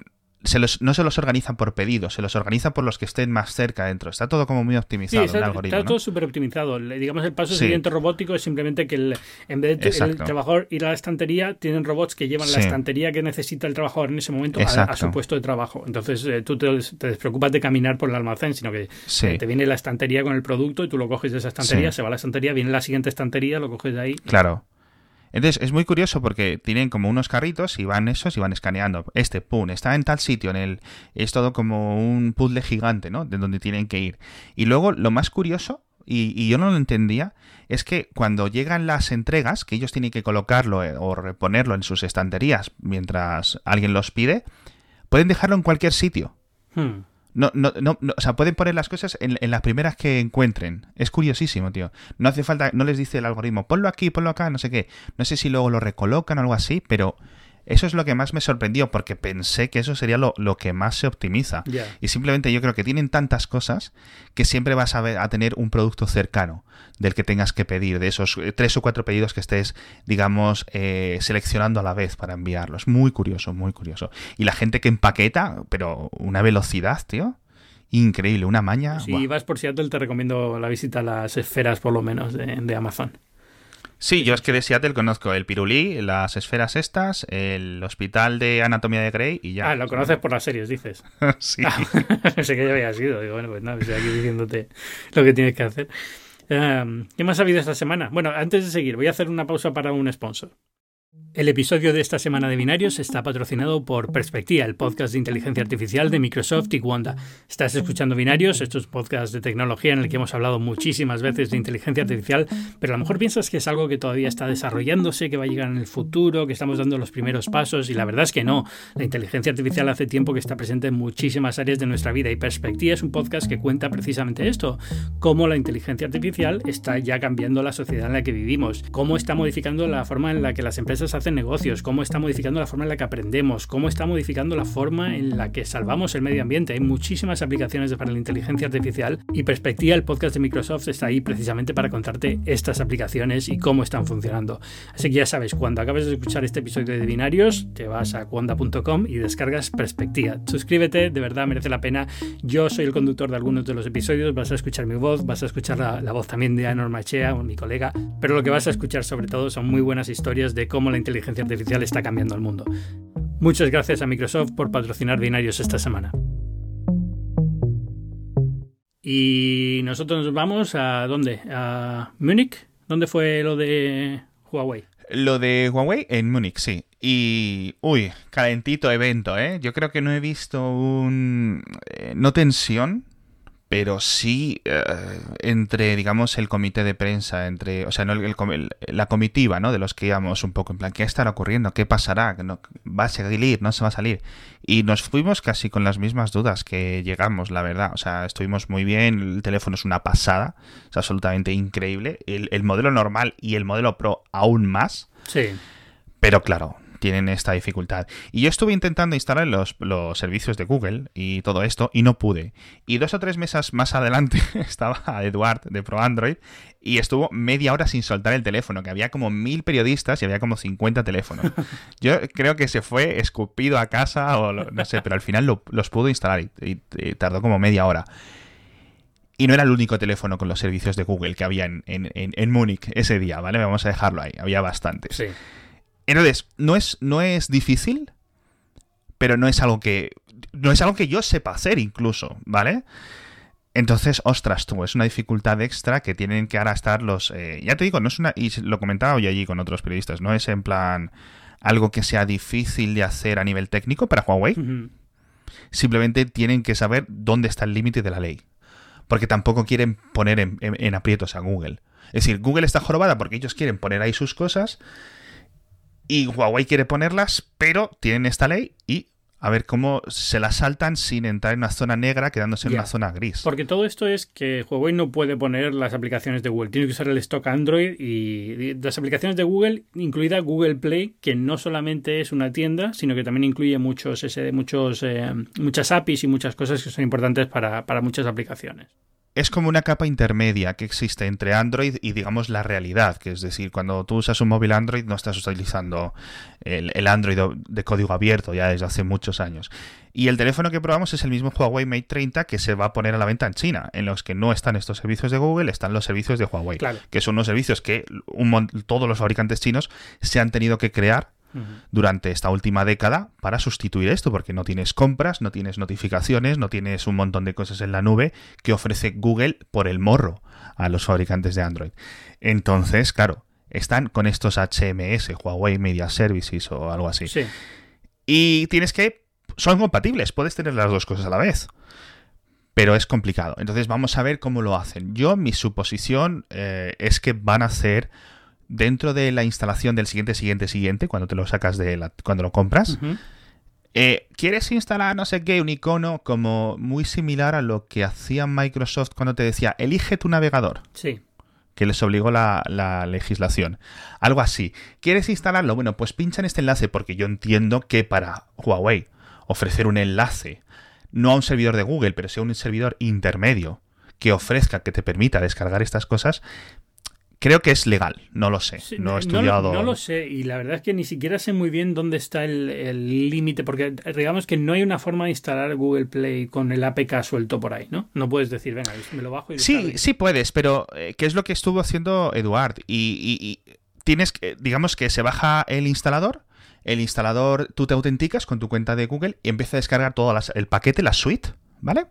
no se los organizan por pedido, se los organiza por los que estén más cerca dentro. Está todo como muy optimizado sí, está, todo súper optimizado. Digamos, el paso siguiente robótico es simplemente que el, en vez de el trabajador ir a la estantería, tienen robots que llevan la estantería que necesita el trabajador en ese momento a, su puesto de trabajo. Entonces eh, tú te, despreocupas de caminar por el almacén, sino que eh, te viene la estantería con el producto y tú lo coges de esa estantería, se va a la estantería, viene la siguiente estantería, lo coges de ahí. Claro. Entonces es muy curioso porque tienen como unos carritos y van esos y van escaneando. Este, pum, está en tal sitio, en el. Es todo como un puzzle gigante, ¿no? De donde tienen que ir. Y luego lo más curioso, y, yo no lo entendía, es que cuando llegan las entregas, que ellos tienen que colocarlo eh, o reponerlo en sus estanterías mientras alguien los pide, pueden dejarlo en cualquier sitio. Hmm. No, no, no, o sea, pueden poner las cosas en, en, las primeras que encuentren. Es curiosísimo, tío. No hace falta, no les dice el algoritmo, ponlo aquí, ponlo acá, no sé qué. No sé si luego lo recolocan o algo así, pero eso es lo que más me sorprendió, porque pensé que eso sería lo, que más se optimiza. Y simplemente yo creo que tienen tantas cosas que siempre vas a, ver, a tener un producto cercano del que tengas que pedir, de esos eh, tres o cuatro pedidos que estés, digamos, eh, seleccionando a la vez para enviarlos. Muy curioso, muy curioso. Y la gente que empaqueta, pero una velocidad, tío. Increíble, una maña. Si vas por Seattle, te recomiendo la visita a las esferas, por lo menos, de Amazon. Sí, yo es que de Seattle conozco el Pirulí, las esferas estas, el hospital de anatomía de Grey y ya. Ah, lo conoces por las series, dices. sí. Ah, sé que ya había sido. Digo, bueno, pues nada, estoy aquí diciéndote lo que tienes que hacer. Em, ¿Qué más ha habido esta semana? Bueno, antes de seguir, voy a hacer una pausa para un sponsor. El episodio de esta semana de Binarios está patrocinado por Perspectiva, el podcast de inteligencia artificial de Microsoft y Wanda. Estás escuchando Binarios, esto es un podcast de tecnología en el que hemos hablado muchísimas veces de inteligencia artificial, pero a lo mejor piensas que es algo que todavía está desarrollándose, que va a llegar en el futuro, que estamos dando los primeros pasos, y la verdad es que no. La inteligencia artificial hace tiempo que está presente en muchísimas áreas de nuestra vida y Perspectiva es un podcast que cuenta precisamente esto, cómo la inteligencia artificial está ya cambiando la sociedad en la que vivimos, cómo está modificando la forma en la que las empresas negocios, cómo está modificando la forma en la que aprendemos, cómo está modificando la forma en la que salvamos el medio ambiente. Hay muchísimas aplicaciones para la inteligencia artificial y Perspectiva, el podcast de Microsoft, está ahí precisamente para contarte estas aplicaciones y cómo están funcionando. Así que ya sabes, cuando acabes de escuchar este episodio de Binarios, te vas a cuanda.com y descargas Perspectiva. Suscríbete, de verdad merece la pena. Yo soy el conductor de algunos de los episodios, vas a escuchar mi voz, vas a escuchar la, la voz también de Anor Machea, mi colega, pero lo que vas a escuchar sobre todo son muy buenas historias de cómo la inteligencia inteligencia artificial está cambiando el mundo. Muchas gracias a Microsoft por patrocinar Binarios esta semana. Y nosotros nos vamos a dónde? ¿A Múnich? ¿Dónde fue lo de Huawei? Lo de Huawei en Múnich, sí. Y, uy, calentito evento, ¿eh? Yo creo que no he visto un... Eh, no tensión, pero sí eh, entre, digamos, el comité de prensa, entre, o sea, no el, la comitiva, ¿no? De los que íbamos un poco en plan, ¿qué estará ocurriendo? ¿Qué pasará? ¿No, ¿Va a salir? ¿No se va a salir? Y nos fuimos casi con las mismas dudas que llegamos, la verdad. O sea, estuvimos muy bien, el teléfono es una pasada, es absolutamente increíble. El, el modelo normal y el modelo Pro aún más. Sí. Pero claro, tienen esta dificultad. Y yo estuve intentando instalar los, los servicios de Google y todo esto y no pude. Y dos o tres meses más adelante estaba Eduard de Pro Android y estuvo media hora sin soltar el teléfono, que había como mil periodistas y había como 50 teléfonos. Yo creo que se fue escupido a casa o no sé, pero al final los pudo instalar y, tardó como media hora. Y no era el único teléfono con los servicios de Google que había en, en, en, Múnich ese día, ¿vale? Vamos a dejarlo ahí. Había bastantes. Sí. Entonces, no es, no es difícil, pero no es algo que. No es algo que yo sepa hacer incluso, ¿vale? Entonces, ostras, tú, es una dificultad extra que tienen que ahora estar los. Eh, ya te digo, no es una. Y lo comentaba hoy allí con otros periodistas, no es en plan algo que sea difícil de hacer a nivel técnico para Huawei. Simplemente tienen que saber dónde está el límite de la ley. Porque tampoco quieren poner en aprietos a Google. Es decir, Google está jorobada porque ellos quieren poner ahí sus cosas y Huawei quiere ponerlas, pero tienen esta ley y a ver cómo se la saltan sin entrar en una zona negra, quedándose en una zona gris. Porque todo esto es que Huawei no puede poner las aplicaciones de Google, tiene que usar el stock Android y las aplicaciones de Google, incluida Google Play, que no solamente es una tienda, sino que también incluye muchos, muchos, eh, muchas APIs y muchas cosas que son importantes para, para muchas aplicaciones es como una capa intermedia que existe entre Android y digamos la realidad, que es decir, cuando tú usas un móvil Android no estás utilizando el, Android de código abierto ya desde hace muchos años. Y el teléfono que probamos es el mismo Huawei Mate 30 que se va a poner a la venta en China, en los que no están estos servicios de Google, están los servicios de Huawei, que son unos servicios que todos los fabricantes chinos se han tenido que crear durante esta última década para sustituir esto, porque no tienes compras, no tienes notificaciones, no tienes un montón de cosas en la nube que ofrece Google por el morro a los fabricantes de Android. Entonces, claro, están con estos HMS, Huawei Media Services o algo así. Y tienes que... Son compatibles, puedes tener las dos cosas a la vez pero es complicado. Entonces vamos a ver cómo lo hacen. Yo, mi suposición eh, es que van a hacer dentro de la instalación del siguiente, siguiente, siguiente, cuando te lo sacas de la, cuando lo compras, eh, ¿quieres instalar no sé qué, un icono como muy similar a lo que hacía Microsoft cuando te decía, elige tu navegador? Sí. Que les obligó la, la legislación. Algo así. ¿Quieres instalarlo? Bueno, pues pincha en este enlace, porque yo entiendo que para Huawei ofrecer un enlace, no a un servidor de Google, pero sea un servidor intermedio, que ofrezca, que te permita descargar estas cosas, Creo que es legal, no lo sé, no he estudiado. No, lo sé, y la verdad es que ni siquiera sé muy bien dónde está el límite, porque digamos que no hay una forma de instalar Google Play con el APK suelto por ahí, ¿no? No puedes decir, venga, me lo bajo y Sí, sí puedes, pero eh, ¿qué es lo que estuvo haciendo Eduard? Y, tienes que, digamos que se baja el instalador, el instalador, tú te autenticas con tu cuenta de Google y empieza a descargar todo el paquete, la suite, ¿vale?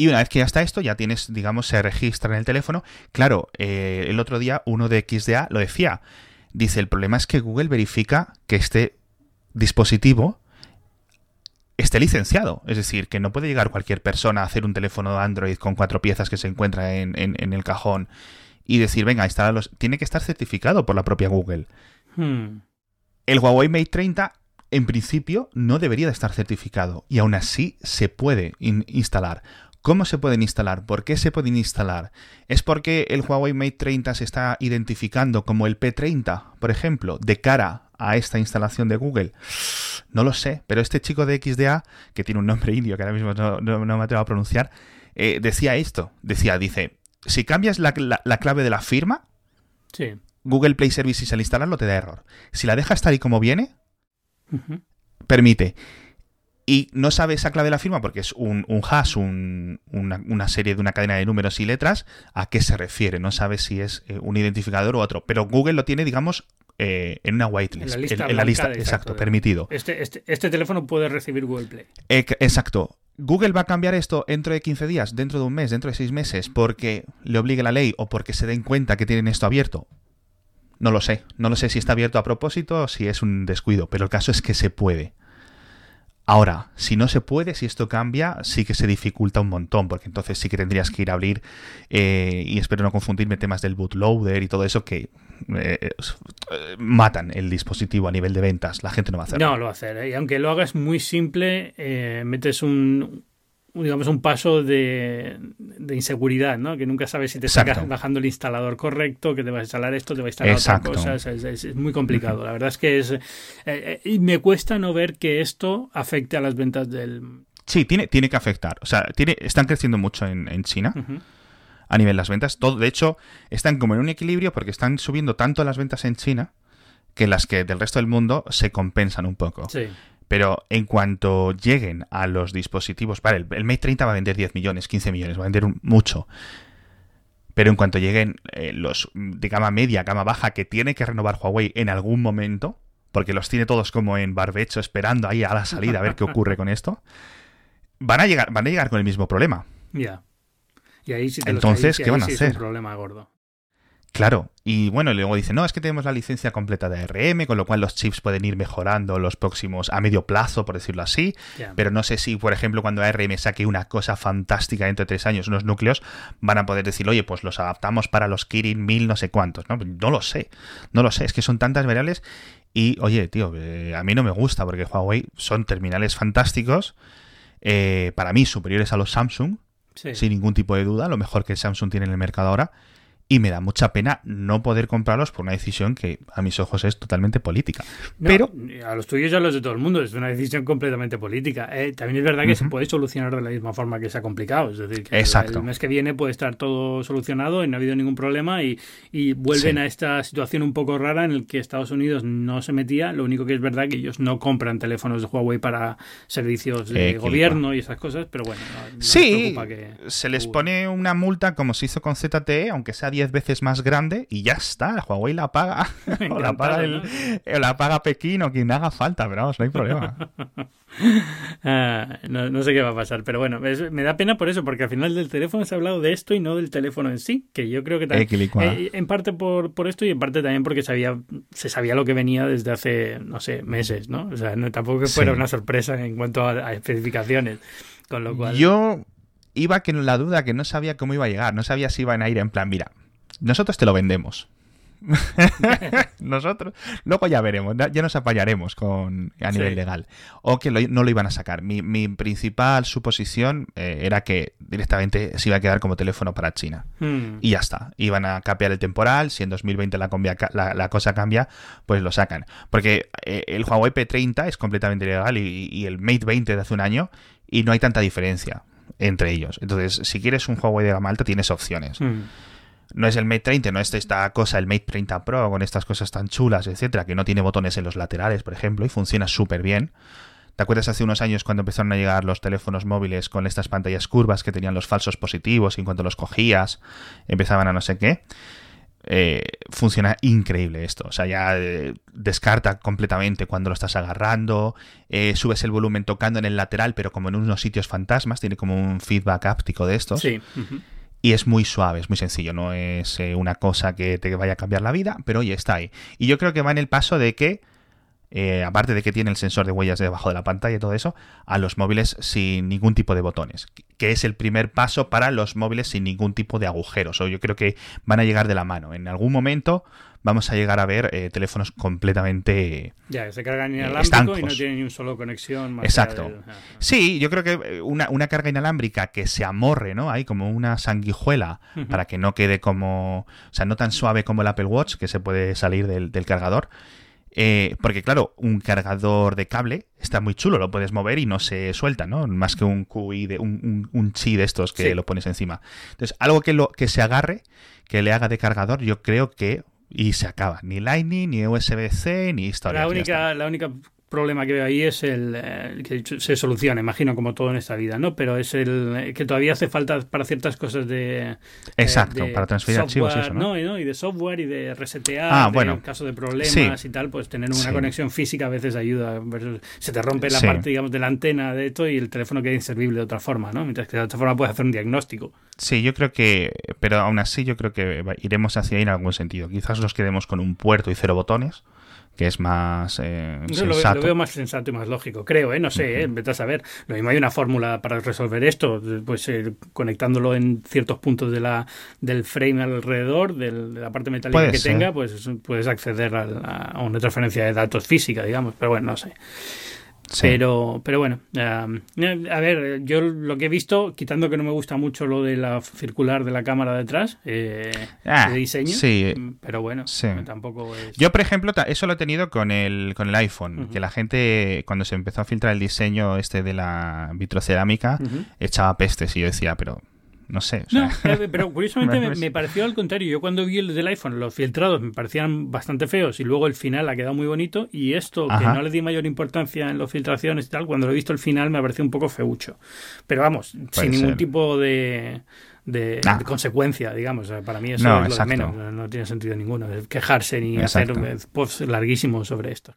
Y una vez que ya está esto, ya tienes, digamos, se registra en el teléfono. Claro, eh, el otro día uno de XDA lo decía. Dice, el problema es que Google verifica que este dispositivo esté licenciado. Es decir, que no puede llegar cualquier persona a hacer un teléfono Android con cuatro piezas que se encuentra en, en, el cajón y decir, venga, los Tiene que estar certificado por la propia Google. Hmm. El Huawei Mate 30, en principio, no debería de estar certificado y aún así se puede instalar. ¿Cómo se pueden instalar? ¿Por qué se pueden instalar? ¿Es porque el Huawei Mate 30 se está identificando como el P30, por ejemplo, de cara a esta instalación de Google? No lo sé, pero este chico de XDA, que tiene un nombre indio que ahora mismo no, me atrevo a pronunciar, eh, decía esto. Decía, dice, si cambias la, clave de la firma, Google Play Services al instalarlo te da error. Si la dejas tal y como viene, permite y no sabe esa clave de la firma porque es un, hash, una, serie de una cadena de números y letras, a qué se refiere. No sabe si es eh, un identificador u otro. Pero Google lo tiene, digamos, eh, en una whitelist. En la lista, exacto, permitido. Este, este, este, teléfono puede recibir Google Play. exacto. Google va a cambiar esto dentro de 15 días, dentro de un mes, dentro de 6 meses, porque le obligue la ley o porque se den cuenta que tienen esto abierto. No lo sé. No lo sé si está abierto a propósito o si es un descuido, pero el caso es que se puede. Ahora, si no se puede, si esto cambia, sí que se dificulta un montón, porque entonces sí que tendrías que ir a abrir, eh, y espero no confundirme, temas del bootloader y todo eso que eh, matan el dispositivo a nivel de ventas. La gente no va a hacer. No, lo va a hacer. ¿eh? Y aunque lo hagas muy simple, metes un, digamos, un paso de, inseguridad, ¿no? Que nunca sabes si te estás bajando el instalador correcto, que te va a instalar esto, te va a instalar otra cosa. Es, muy complicado. La verdad es que es... Eh, eh, y me cuesta no ver que esto afecte a las ventas del... Sí, tiene, tiene que afectar. O sea, tiene, están creciendo mucho en, China. A nivel de las ventas. Todo, de hecho, están como en un equilibrio porque están subiendo tanto las ventas en China que las que del resto del mundo se compensan un poco. Sí. Pero en cuanto lleguen a los dispositivos, vale, el, Mate 30 va a vender 10 millones, 15 millones, va a vender mucho. Pero en cuanto lleguen eh, los de gama media, gama baja, que tiene que renovar Huawei en algún momento, porque los tiene todos como en barbecho esperando ahí a la salida a ver qué ocurre con esto, van a llegar, van a llegar con el mismo problema. Ya. Y ahí sí Entonces, ¿qué van a hacer? un problema gordo. Claro, y bueno, luego dice, no, es que tenemos la licencia completa de ARM, con lo cual los chips pueden ir mejorando los próximos, a medio plazo, por decirlo así, pero no sé si, por ejemplo, cuando ARM saque una cosa fantástica dentro de tres años, unos núcleos, van a poder decir, oye, pues los adaptamos para los Kirin mil no sé cuántos, ¿no? No lo sé, no lo sé, es que son tantas variables y, oye, tío, eh, a mí no me gusta porque Huawei son terminales fantásticos, eh, para mí superiores a los Samsung, sin ningún tipo de duda, lo mejor que Samsung tiene en el mercado ahora, y me da mucha pena no poder comprarlos por una decisión que a mis ojos es totalmente política. Pero a los tuyos y a los de todo el mundo es una decisión completamente política. Eh, también es verdad que se puede solucionar de la misma forma que se ha complicado, es decir, que el mes que viene puede estar todo solucionado y no ha habido ningún problema y, vuelven a esta situación un poco rara en el que Estados Unidos no se metía. Lo único que es verdad que ellos no compran teléfonos de Huawei para servicios de gobierno y esas cosas, pero bueno, sí, se les pone una multa como se hizo con ZTE, aunque sea 10 veces más grande y ya está. Huawei la paga. o la paga, el, la paga Pekín o quien haga falta, pero vamos, no hay problema. Ah, no, sé qué va a pasar, pero bueno, me da pena por eso, porque al final del teléfono se ha hablado de esto y no del teléfono en sí, que yo creo que también, eh, en parte por, por esto y en parte también porque sabía, se sabía lo que venía desde hace, no sé, meses, ¿no? O sea, no, tampoco que fuera una sorpresa en cuanto a, especificaciones, con lo cual... Yo iba con la duda que no sabía cómo iba a llegar, no sabía si iban a ir en plan, mira, nosotros te lo vendemos. Nosotros, luego ya veremos, ya nos apañaremos con, a nivel legal. O que no lo iban a sacar. Mi, principal suposición eh, era que directamente se iba a quedar como teléfono para China. Hmm. Y ya está. Iban a cambiar el temporal. Si en 2020 la, la, cosa cambia, pues lo sacan. Porque eh, el Huawei P30 es completamente legal y, el Mate 20 de hace un año y no hay tanta diferencia entre ellos. Entonces, si quieres un Huawei de gama alta, tienes opciones. Hmm no es el Mate 30, no es esta cosa, el Mate 30 Pro, con estas cosas tan chulas, etcétera, que no tiene botones en los laterales, por ejemplo, y funciona súper bien. ¿Te acuerdas hace unos años cuando empezaron a llegar los teléfonos móviles con estas pantallas curvas que tenían los falsos positivos y en cuanto los cogías empezaban a no sé qué? eh, funciona increíble esto. O sea, ya eh, descarta completamente cuando lo estás agarrando, eh, subes el volumen tocando en el lateral, pero como en unos sitios fantasmas, tiene como un feedback áptico de estos. Sí. Y es muy suave, es muy sencillo, no es una cosa que te vaya a cambiar la vida, pero oye, está ahí. Y yo creo que va en el paso de que eh, aparte de que tiene el sensor de huellas debajo de la pantalla y todo eso, a los móviles sin ningún tipo de botones, que es el primer paso para los móviles sin ningún tipo de agujeros. O yo creo que van a llegar de la mano. En algún momento vamos a llegar a ver eh, teléfonos completamente ya que se cargan inalámbrico y no tienen ni un solo conexión exacto. sí yo creo que eh, una, una, carga inalámbrica que se amorre no hay como una sanguijuela para que no quede como o sea no tan suave como el Apple Watch que se puede salir del, del cargador eh, porque claro, un cargador de cable está muy chulo, lo puedes mover y no se suelta, ¿no? Más que un QI de un, un, chi de estos que lo pones encima. Entonces, algo que lo que se agarre, que le haga de cargador, yo creo que y se acaba. Ni Lightning, ni USB-C, ni historia. La única, la única problema que veo ahí es el eh, que se soluciona, imagino, como todo en esta vida, ¿no? Pero es el que todavía hace falta para ciertas cosas de. Exacto, para transferir archivos y eso, ¿no? Y, de software y de resetear, ah, en caso de problemas y tal, pues tener una conexión física a veces ayuda. Se te rompe la parte, digamos, de la antena de esto y el teléfono queda inservible de otra forma, ¿no? Mientras que de otra forma puedes hacer un diagnóstico. Sí, yo creo que, pero aún así yo creo que iremos hacia ahí en algún sentido. Quizás nos quedemos con un puerto y cero botones que es más eh, sensato. Lo, veo más sensato y más lógico, creo, ¿eh? No sé, uh a saber. Lo mismo hay una fórmula para resolver esto, pues eh, conectándolo en ciertos puntos de la, del frame alrededor, de la parte metálica que tenga, pues puedes acceder a, a, una transferencia de datos física, digamos, pero bueno, no sé. Pero, pero bueno, a ver, yo lo que he visto, quitando que no me gusta mucho lo de la circular de la cámara detrás, eh, ah, de diseño, sí, pero bueno, tampoco es... Yo, por ejemplo, eso lo he tenido con el, con el iPhone, que la gente, cuando se empezó a filtrar el diseño este de la vitrocerámica, echaba pestes y yo decía, pero no sé. Eh, pero curiosamente me, pareció al contrario. Yo cuando vi el del iPhone, los filtrados me parecían bastante feos y luego el final ha quedado muy bonito. Y esto, que no le di mayor importancia en las filtraciones y tal, cuando lo he visto el final me pareció un poco feucho. Pero vamos, sin ningún tipo de, de, consecuencia, digamos. Para mí eso es lo de menos. No, tiene sentido ninguno. Quejarse ni hacer posts larguísimos sobre esto.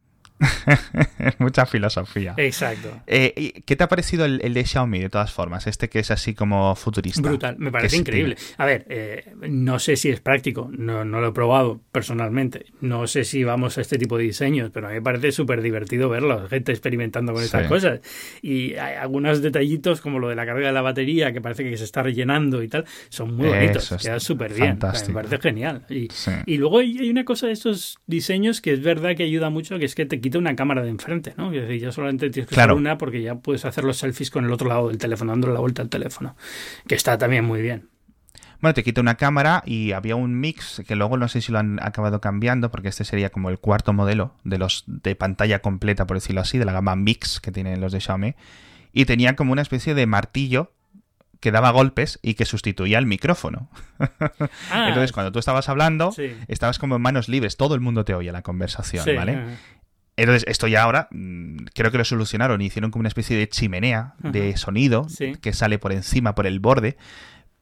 Mucha filosofía. Exacto. Eh, ¿Qué te ha parecido el, de Xiaomi, de todas formas? Este que es así como futurista. Brutal, me parece increíble. A ver, eh, no sé si es práctico, no, no, lo he probado personalmente. No sé si vamos a este tipo de diseños, pero a mí me parece súper divertido verlo, gente experimentando con estas cosas. Y hay algunos detallitos, como lo de la carga de la batería, que parece que se está rellenando y tal, son muy bonitos, queda súper bien. me parece genial. Y, y luego hay una cosa de estos diseños que es verdad que ayuda mucho, que es que te quita una cámara de enfrente, ¿no? Es decir, ya solamente tienes que usar una porque ya puedes hacer los selfies con el otro lado del teléfono, dándole la vuelta al teléfono, que está también muy bien. Bueno, te quita una cámara y había un mix que luego no sé si lo han acabado cambiando porque este sería como el cuarto modelo de los de pantalla completa, por decirlo así, de la gama mix que tienen los de Xiaomi y tenía como una especie de martillo que daba golpes y que sustituía el micrófono. Ah, Entonces, cuando tú estabas hablando, estabas como en manos libres, todo el mundo te oía la conversación, ¿vale? Entonces, esto ya ahora mm, creo que lo solucionaron y hicieron como una especie de chimenea de sonido que sale por encima, por el borde,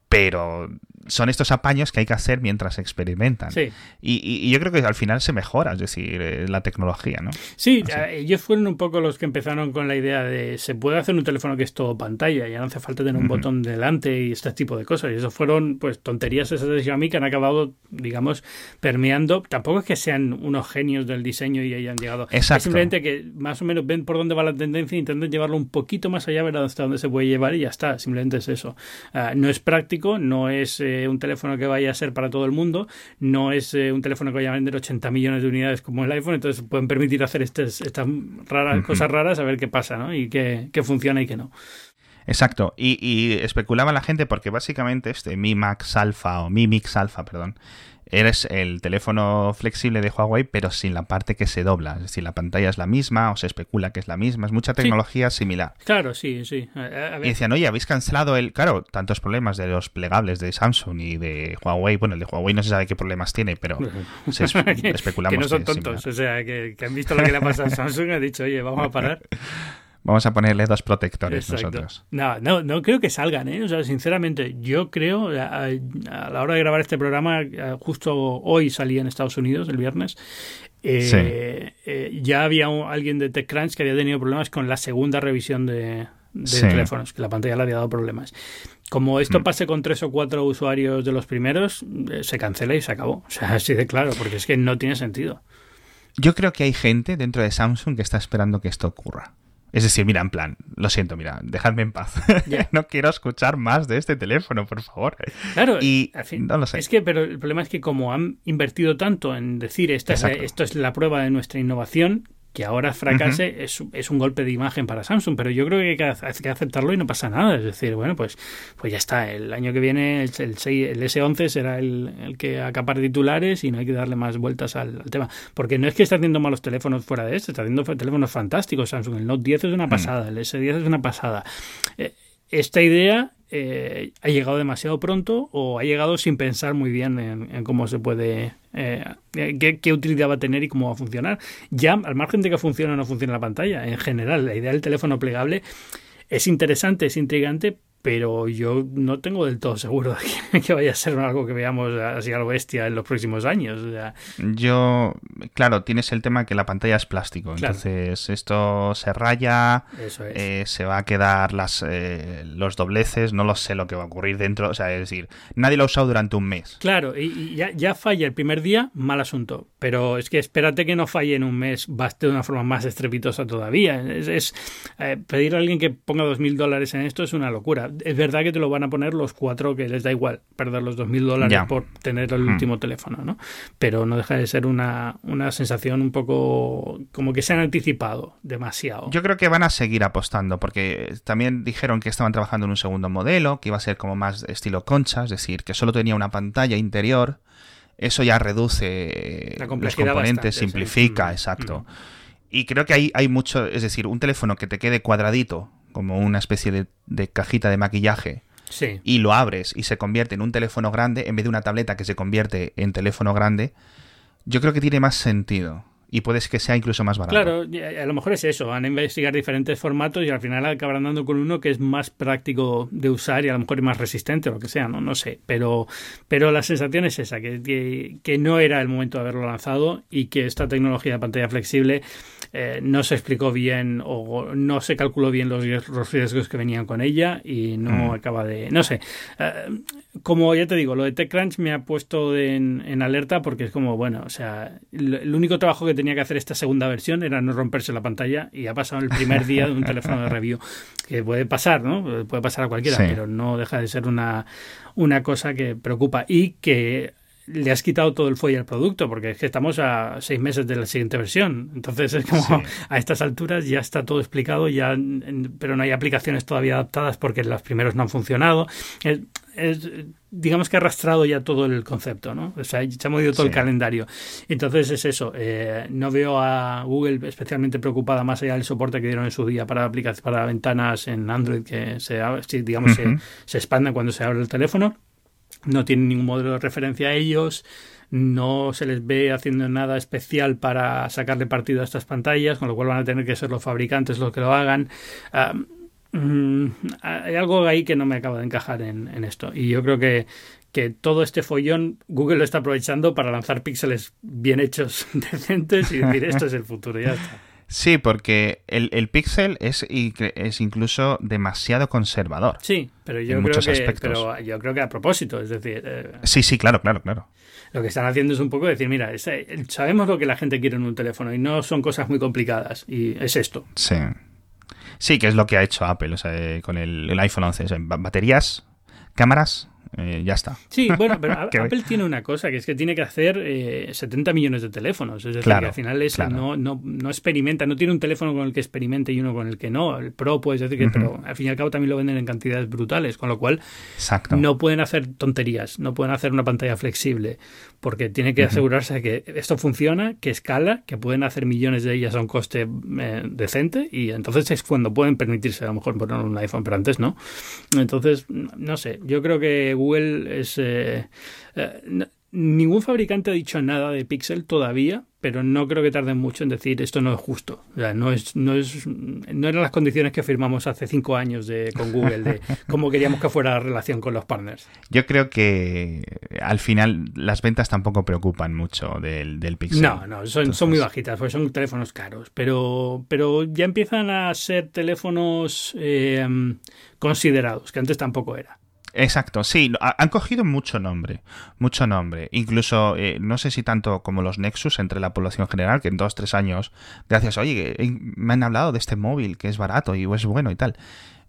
pero son estos apaños que hay que hacer mientras experimentan. Sí. Y, yo creo que al final se mejora, es decir, eh, la tecnología, ¿no? Sí, ellos fueron un poco los que empezaron con la idea de se puede hacer un teléfono que es todo pantalla, ya no hace falta tener un botón delante y este tipo de cosas. Y eso fueron pues tonterías esas de Xiaomi que han acabado, digamos, permeando. Tampoco es que sean unos genios del diseño y hayan llegado. Exacto. Es simplemente que más o menos ven por dónde va la tendencia e intentan llevarlo un poquito más allá, ver hasta dónde se puede llevar y ya está. Simplemente es eso. Ah, no es práctico, no es eh, un teléfono que vaya a ser para todo el mundo, no es eh, un teléfono que vaya a vender 80 millones de unidades como el iPhone, entonces pueden permitir hacer estas, estas raras, cosas raras a ver qué pasa, ¿no? Y qué, funciona y qué no. Exacto, y, y, especulaba la gente porque básicamente este Mi Max Alpha o Mi Mix Alpha, perdón, eres el teléfono flexible de Huawei, pero sin la parte que se dobla. Es decir, la pantalla es la misma o se especula que es la misma. Es mucha tecnología similar. Claro, sí, sí. Y decían, oye, habéis cancelado el. Claro, tantos problemas de los plegables de Samsung y de Huawei. Bueno, el de Huawei no se sabe qué problemas tiene, pero se especulamos. que no son tontos. o sea, que, han visto lo que le ha pasado a Samsung y han dicho, oye, vamos a parar. Vamos a ponerle dos protectores nosotros. No, no, no creo que salgan, ¿eh? O sea, sinceramente, yo creo, a, la hora de grabar este programa, justo hoy salí en Estados Unidos, el viernes, eh, eh, ya había alguien de TechCrunch que había tenido problemas con la segunda revisión de, teléfonos, que la pantalla le había dado problemas. Como esto mm. pase con tres o cuatro usuarios de los primeros, eh, se cancela y se acabó. O sea, así de claro, porque es que no tiene sentido. Yo creo que hay gente dentro de Samsung que está esperando que esto ocurra. Es decir, mira, en plan, lo siento, mira, dejadme en paz. no quiero escuchar más de este teléfono, por favor. Claro, y no lo sé. Es que, pero el problema es que como han invertido tanto en decir esta esto es la prueba de nuestra innovación, que ahora fracase es, es, un golpe de imagen para Samsung, pero yo creo que hay que, aceptarlo y no pasa nada. Es decir, bueno, pues, pues ya está. El año que viene el, el, el S11 será el, el, que acapare titulares y no hay que darle más vueltas al, tema. Porque no es que esté haciendo malos teléfonos fuera de este, está haciendo teléfonos fantásticos Samsung. El Note 10 es una mm. pasada, el S10 es una pasada. Eh, esta idea eh, ha llegado demasiado pronto o ha llegado sin pensar muy bien en, cómo se puede, eh, qué, utilidad va a tener y cómo va a funcionar. Ya, al margen de que funcione o no funcione la pantalla, en general, la idea del teléfono plegable es interesante, es intrigante, pero yo no tengo del todo seguro de que, vaya a ser algo que veamos así algo bestia en los próximos años. Yo, claro, tienes el tema que la pantalla es plástico, entonces esto se raya, eh, se va a quedar las, eh, los dobleces, no lo sé lo que va a ocurrir dentro, o sea, es decir, nadie lo ha usado durante un mes. Claro, y, ya, ya, falla el primer día, mal asunto, pero es que espérate que no falle en un mes, baste de una forma más estrepitosa todavía. Es, eh, pedir a alguien que ponga dos mil dólares en esto es una locura es verdad que te lo van a poner los cuatro que les da igual perder los dos mil dólares por tener el hmm. último teléfono, ¿no? Pero no deja de ser una, una sensación un poco como que se han anticipado demasiado. Yo creo que van a seguir apostando porque también dijeron que estaban trabajando en un segundo modelo que iba a ser como más estilo concha, es decir, que solo tenía una pantalla interior. Eso ya reduce los componentes, simplifica, mm, exacto. Mm. Y creo que hay, hay mucho, es decir, un teléfono que te quede cuadradito como una especie de, cajita de maquillaje, y lo abres y se convierte en un teléfono grande en vez de una tableta que se convierte en teléfono grande, yo creo que tiene más sentido y puede que sea incluso más barato. Claro, a lo mejor es eso, van a investigar diferentes formatos y al final acabarán dando con uno que es más práctico de usar y a lo mejor es más resistente o lo que sea, no, no sé, pero, pero la sensación es esa, que, que, no era el momento de haberlo lanzado y que esta tecnología de pantalla flexible eh, no se explicó bien o no se calculó bien los, riesgos que venían con ella y no mm. acaba de, no sé, eh, como ya te digo, lo de TechCrunch me ha puesto en, en, alerta porque es como, bueno, o sea, el único trabajo que tenía que hacer esta segunda versión era no romperse la pantalla y ha pasado el primer día de un teléfono de review. Que puede pasar, ¿no? Puede pasar a cualquiera, pero no deja de ser una, una cosa que preocupa y que le has quitado todo el fuelle al producto, porque es que estamos a seis meses de la siguiente versión. Entonces es como a estas alturas ya está todo explicado, ya, pero no hay aplicaciones todavía adaptadas porque los primeros no han funcionado. Es, digamos que ha arrastrado ya todo el concepto, ¿no? O sea, se ha movido todo el calendario. Entonces es eso. Eh, no veo a Google especialmente preocupada más allá del soporte que dieron en su día para aplicaciones, para ventanas en Android que se, digamos, se, se expanden cuando se abre el teléfono no tienen ningún modelo de referencia a ellos, no se les ve haciendo nada especial para sacarle partido a estas pantallas, con lo cual van a tener que ser los fabricantes los que lo hagan. Mm, hay algo ahí que no me acaba de encajar en, en, esto. Y yo creo que, que todo este follón Google lo está aprovechando para lanzar píxeles bien hechos, decentes y decir esto es el futuro, ya está. Sí, porque el, el Pixel es, es incluso demasiado conservador. Sí, pero yo, creo que, pero yo creo que a propósito, es decir... Eh, sí, sí, claro, claro, claro. Lo que están haciendo es un poco decir, mira, sabemos lo que la gente quiere en un teléfono y no son cosas muy complicadas y es esto. Sí. Sí, que es lo que ha hecho Apple, o sea, eh, con el, el iPhone 11. baterías, cámaras, eh, ya está. Sí, bueno, pero Apple tiene una cosa, que es que tiene que hacer 70 eh, millones de teléfonos. Es decir, que al final es, no, no, no, experimenta, no tiene un teléfono con el que experimente y uno con el que no. El Pro puedes decir que, pero al fin y al cabo también lo venden en cantidades brutales, con lo cual no pueden hacer tonterías, no pueden hacer una pantalla flexible, porque tiene que asegurarse de que esto funciona, que escala, que pueden hacer millones de ellas a un coste eh, decente y entonces es cuando pueden permitirse a lo mejor poner un iPhone, pero antes no. Entonces, no sé, yo creo que Google es... Eh, eh, ningún fabricante ha dicho nada de Pixel todavía, pero no creo que tarden mucho en decir esto no es justo. O sea, no es, no es, no eran las condiciones que firmamos hace cinco años de, con Google de cómo queríamos que fuera la relación con los partners. Yo creo que al final las ventas tampoco preocupan mucho del, del Pixel. No, no, son, son muy bajitas, porque son teléfonos caros, pero, pero ya empiezan a ser teléfonos eh, considerados, que antes tampoco era. Exacto, sí, han cogido mucho nombre, mucho nombre. Incluso, eh, no sé si tanto como los Nexus entre la población general, que en dos, tres años, gracias, oye, me han hablado de este móvil que es barato y es bueno y tal.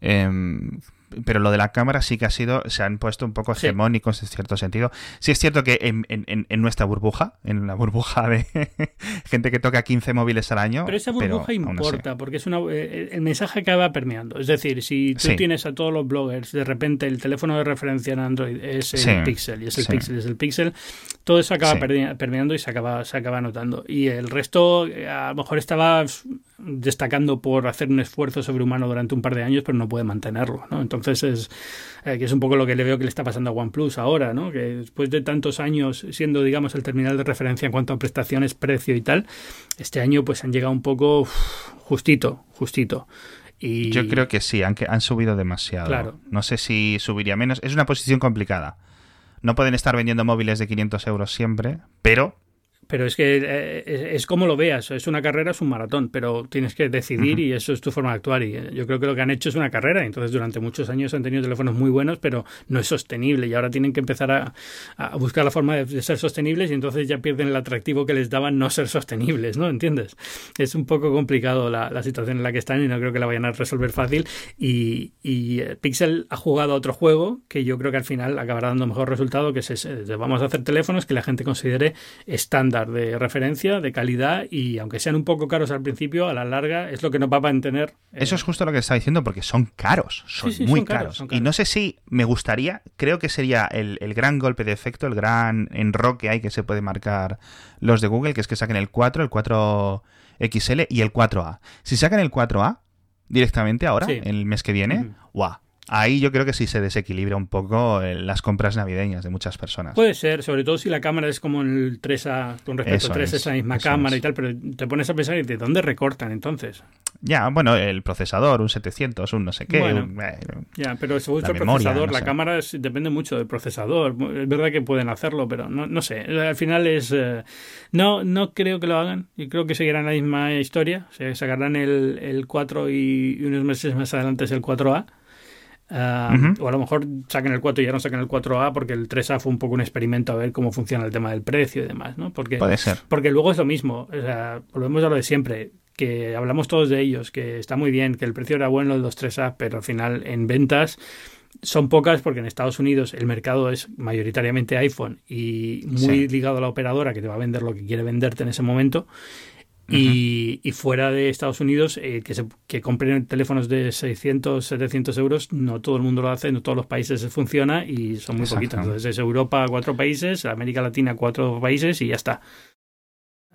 Em, pero lo de la cámara sí que ha sido, se han puesto un poco hegemónicos en cierto sentido. Sí es cierto que en, en, en nuestra burbuja, en la burbuja de gente que toca 15 móviles al año. Pero esa burbuja importa, porque es una, eh, el mensaje acaba permeando. Es decir, si tú tienes a todos los bloggers, de repente el teléfono de referencia en Android es el Pixel, y es el Pixel, es el Pixel, todo eso acaba permeando y se acaba, se acaba notando. Y el resto, eh, a lo mejor estaba destacando por hacer un esfuerzo sobrehumano durante un par de años, pero no puede mantenerlo, ¿no? Entonces es eh, que es un poco lo que le veo que le está pasando a OnePlus ahora, ¿no? Que después de tantos años siendo, digamos, el terminal de referencia en cuanto a prestaciones, precio y tal, este año pues han llegado un poco justito, justito. Y... Yo creo que sí, han, han subido demasiado. Claro. No sé si subiría menos. Es una posición complicada. No pueden estar vendiendo móviles de 500 euros siempre, pero pero es que eh, es, como lo veas, es una carrera, es un maratón, pero tienes que decidir y eso es tu forma de actuar. Y eh, yo creo que lo que han hecho es una carrera, entonces durante muchos años han tenido teléfonos muy buenos, pero no es sostenible y ahora tienen que empezar a, buscar la forma de, ser sostenibles y entonces ya pierden el atractivo que les daban no ser sostenibles, ¿no? ¿Entiendes? Es un poco complicado la, situación en la que están y no creo que la vayan a resolver fácil. Y, eh, Pixel ha jugado a otro juego que yo creo que al final acabará dando mejor resultado, que es vamos a hacer teléfonos que la gente considere estándar de referencia, de calidad y aunque sean un poco caros al principio, a la larga es lo que nos va a mantener. Eh, Eso es justo lo que está diciendo porque son caros, son muy caros, Y no sé si me gustaría, creo que sería el, gran golpe de efecto, el gran enroque hay que se puede marcar los de Google, que es que saquen el 4, el 4XL y el 4A. Si sacan el 4A directamente ahora, el mes que viene, ¡guau! Ahí yo creo que sí se desequilibra un poco eh, las compras navideñas de muchas personas. Puede ser, sobre todo si la cámara es como el 3A, con respecto al 3 esa misma cámara y tal, pero te pones a pensar, ¿de dónde recortan entonces? Ya, bueno, el procesador, un 700, un no sé qué. Eh, ya, pero según el procesador, la cámara depende mucho del procesador. Es verdad que pueden hacerlo, pero no, no sé. Al final es. Eh, no, no creo que lo hagan. Y creo que seguirán la misma historia. Se sacarán el, el 4 y unos meses más adelante es el 4A o a lo mejor saquen el 4 y ya no saquen el 4A porque el 3A fue un poco un experimento a ver cómo funciona el tema del precio y demás, ¿no? Porque, Puede ser. Porque luego es lo mismo, o sea, volvemos a lo de siempre, que hablamos todos de ellos, que está muy bien, que el precio era bueno el 2.3A, pero al final en ventas son pocas porque en Estados Unidos el mercado es mayoritariamente iPhone y muy ligado a la operadora que te va a vender lo que quiere venderte en ese momento y, fuera de Estados Unidos, eh, que, se, que compren teléfonos de 600, 700 euros, no todo el mundo lo hace, no todos los países funciona y son muy poquitos. Entonces es Europa cuatro países, América Latina cuatro países y ya está.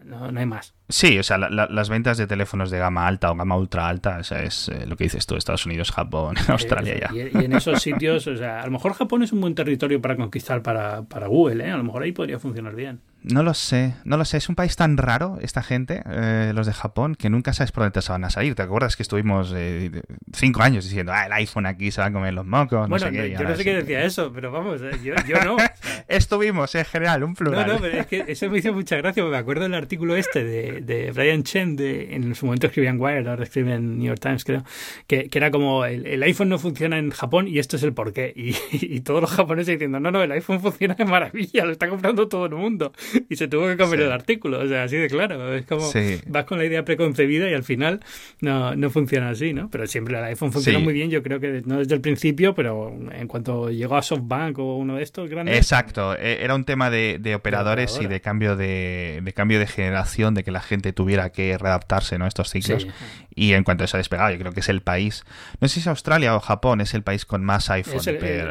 No, no hay más. Sí, o sea, las ventas de teléfonos de gama alta o gama ultra alta, o sea, es eh, lo que dices tú, Estados Unidos, Japón, Australia ya. Y, en esos sitios, o sea, a lo mejor Japón es un buen territorio para conquistar para, para Google, ¿eh? A lo mejor ahí podría funcionar bien. No lo sé, no lo sé. Es un país tan raro, esta gente, eh, los de Japón, que nunca sabes por dónde te van a salir. ¿Te acuerdas que estuvimos eh, cinco años diciendo, ah, el iPhone aquí se va a comer los mocos? Bueno, no sé qué, yo no sé qué decía eso, pero vamos, eh, yo, no. estuvimos, en general, un plural. No, no, pero es que eso me hizo mucha gracia. Me acuerdo del artículo este de, de Brian Chen, de, en su momento escribía en Wired, ahora escribe en New York Times, creo, que, que era como el, iPhone no funciona en Japón y esto es el porqué. Y, y, todos los japoneses diciendo, no, no, el iPhone funciona de maravilla, lo está comprando todo el mundo. Y se tuvo que comer el artículo, o sea, así de claro. Es como vas con la idea preconcebida y al final no, no funciona así, ¿no? Pero siempre el iPhone funciona muy bien, yo creo que no desde el principio, pero en cuanto llegó a SoftBank o uno de estos grandes. Exacto, e, era un tema de, operadores y de cambio de, de, cambio de generación, de que la gente tuviera que readaptarse ¿no? estos ciclos. Y en cuanto se ha despegado, yo creo que es el país, no sé si es Australia o Japón, es el país con más iPhone.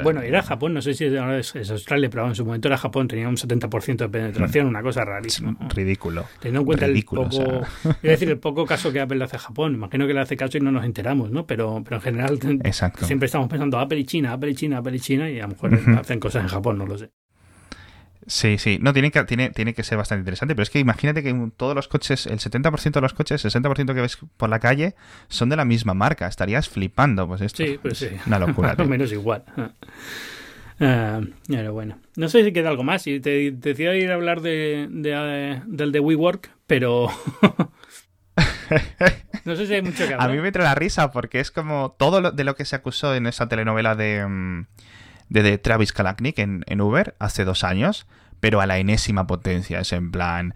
bueno, era Japón, no sé si es, Australia, pero en su momento era Japón, tenía un 70% de penetración, una cosa rara ridículo. Teniendo en cuenta el poco, decir, el poco caso que Apple le hace a Japón. Imagino que le hace caso y no nos enteramos, ¿no? Pero, pero en general siempre estamos pensando Apple y China, Apple y China, Apple y China, y a lo mejor hacen cosas en Japón, no lo sé. Sí, sí. No, tiene que, tiene, tiene que ser bastante interesante. Pero es que imagínate que todos los coches, el 70% de los coches, el 60% que ves por la calle, son de la misma marca. Estarías flipando. Pues esto sí, pues sí. una locura. Más o menos igual. Uh, pero bueno, no sé si queda algo más. Y te, decía ir a hablar de, de, del de WeWork, pero no sé si hay mucho que hablar. A mí me trae la risa porque es como todo lo, de lo que se acusó en esa telenovela de, mm, de, Travis Kalanick en, en, Uber hace dos años, pero a la enésima potencia. Es en plan,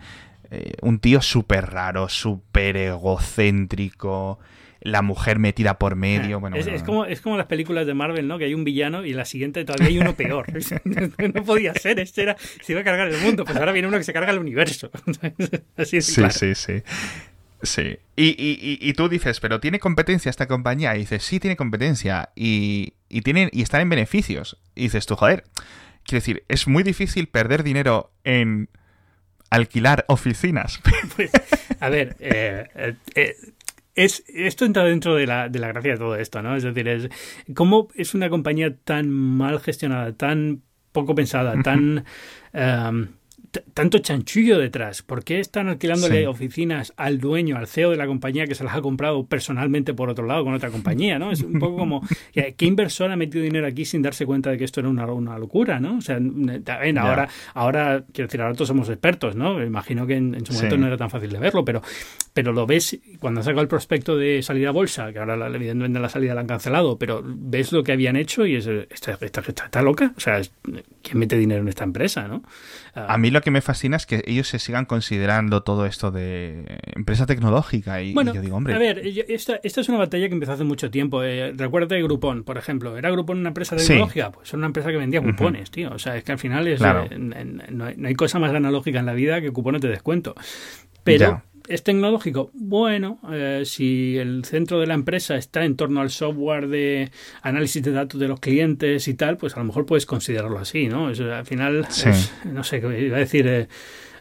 eh, un tío súper raro, súper egocéntrico la mujer metida por medio. Bueno, es, como, es como las películas de Marvel, ¿no? Que hay un villano y la siguiente todavía hay uno peor. no podía ser, este era, se iba a cargar el mundo, pues ahora viene uno que se carga el universo. Así es. Sí, sí, sí. Sí. Y, y, y, tú dices, pero ¿tiene competencia esta compañía? Y dices, sí, tiene competencia. Y, y, tienen, y están en beneficios. Y dices tú, joder, quiero decir, es muy difícil perder dinero en alquilar oficinas. Pues, a ver, eh, eh, eh es, esto entra dentro de la, de la gracia de todo esto, ¿no? Es decir, es, ¿cómo es una compañía tan mal gestionada, tan poco pensada, tan... Em, tanto chanchullo detrás? ¿Por qué están alquilándole oficinas al dueño, al CEO de la compañía que se las ha comprado personalmente por otro lado con otra compañía? ¿no? Es un poco como, ¿qué inversor ha metido dinero aquí sin darse cuenta de que esto era una, una locura? ¿no? O sea, ahora, ahora, quiero decir, ahora todos somos expertos, ¿no? Imagino que en, su momento no era tan fácil de verlo, pero, pero lo ves cuando han sacado el prospecto de salir a bolsa, que ahora evidentemente la salida la han cancelado, pero ves lo que habían hecho y es, esta, esta, está loca. O sea, ¿quién mete dinero en esta empresa? ¿no? a mí lo que me fascina es que ellos se sigan considerando todo esto de empresa tecnológica y, yo digo, hombre... A ver, esta, esta, es una batalla que empezó hace mucho tiempo. Eh, recuerda de Groupon, por ejemplo. ¿Era Groupon una empresa tecnológica? Pues era una empresa que vendía cupones, tío. O sea, es que al final es, eh, no, hay, cosa más analógica en la vida que cupones de descuento. Pero... ¿Es tecnológico? Bueno, eh, si el centro de la empresa está en torno al software de análisis de datos de los clientes y tal, pues a lo mejor puedes considerarlo así, ¿no? al final, no sé, iba a decir... Eh,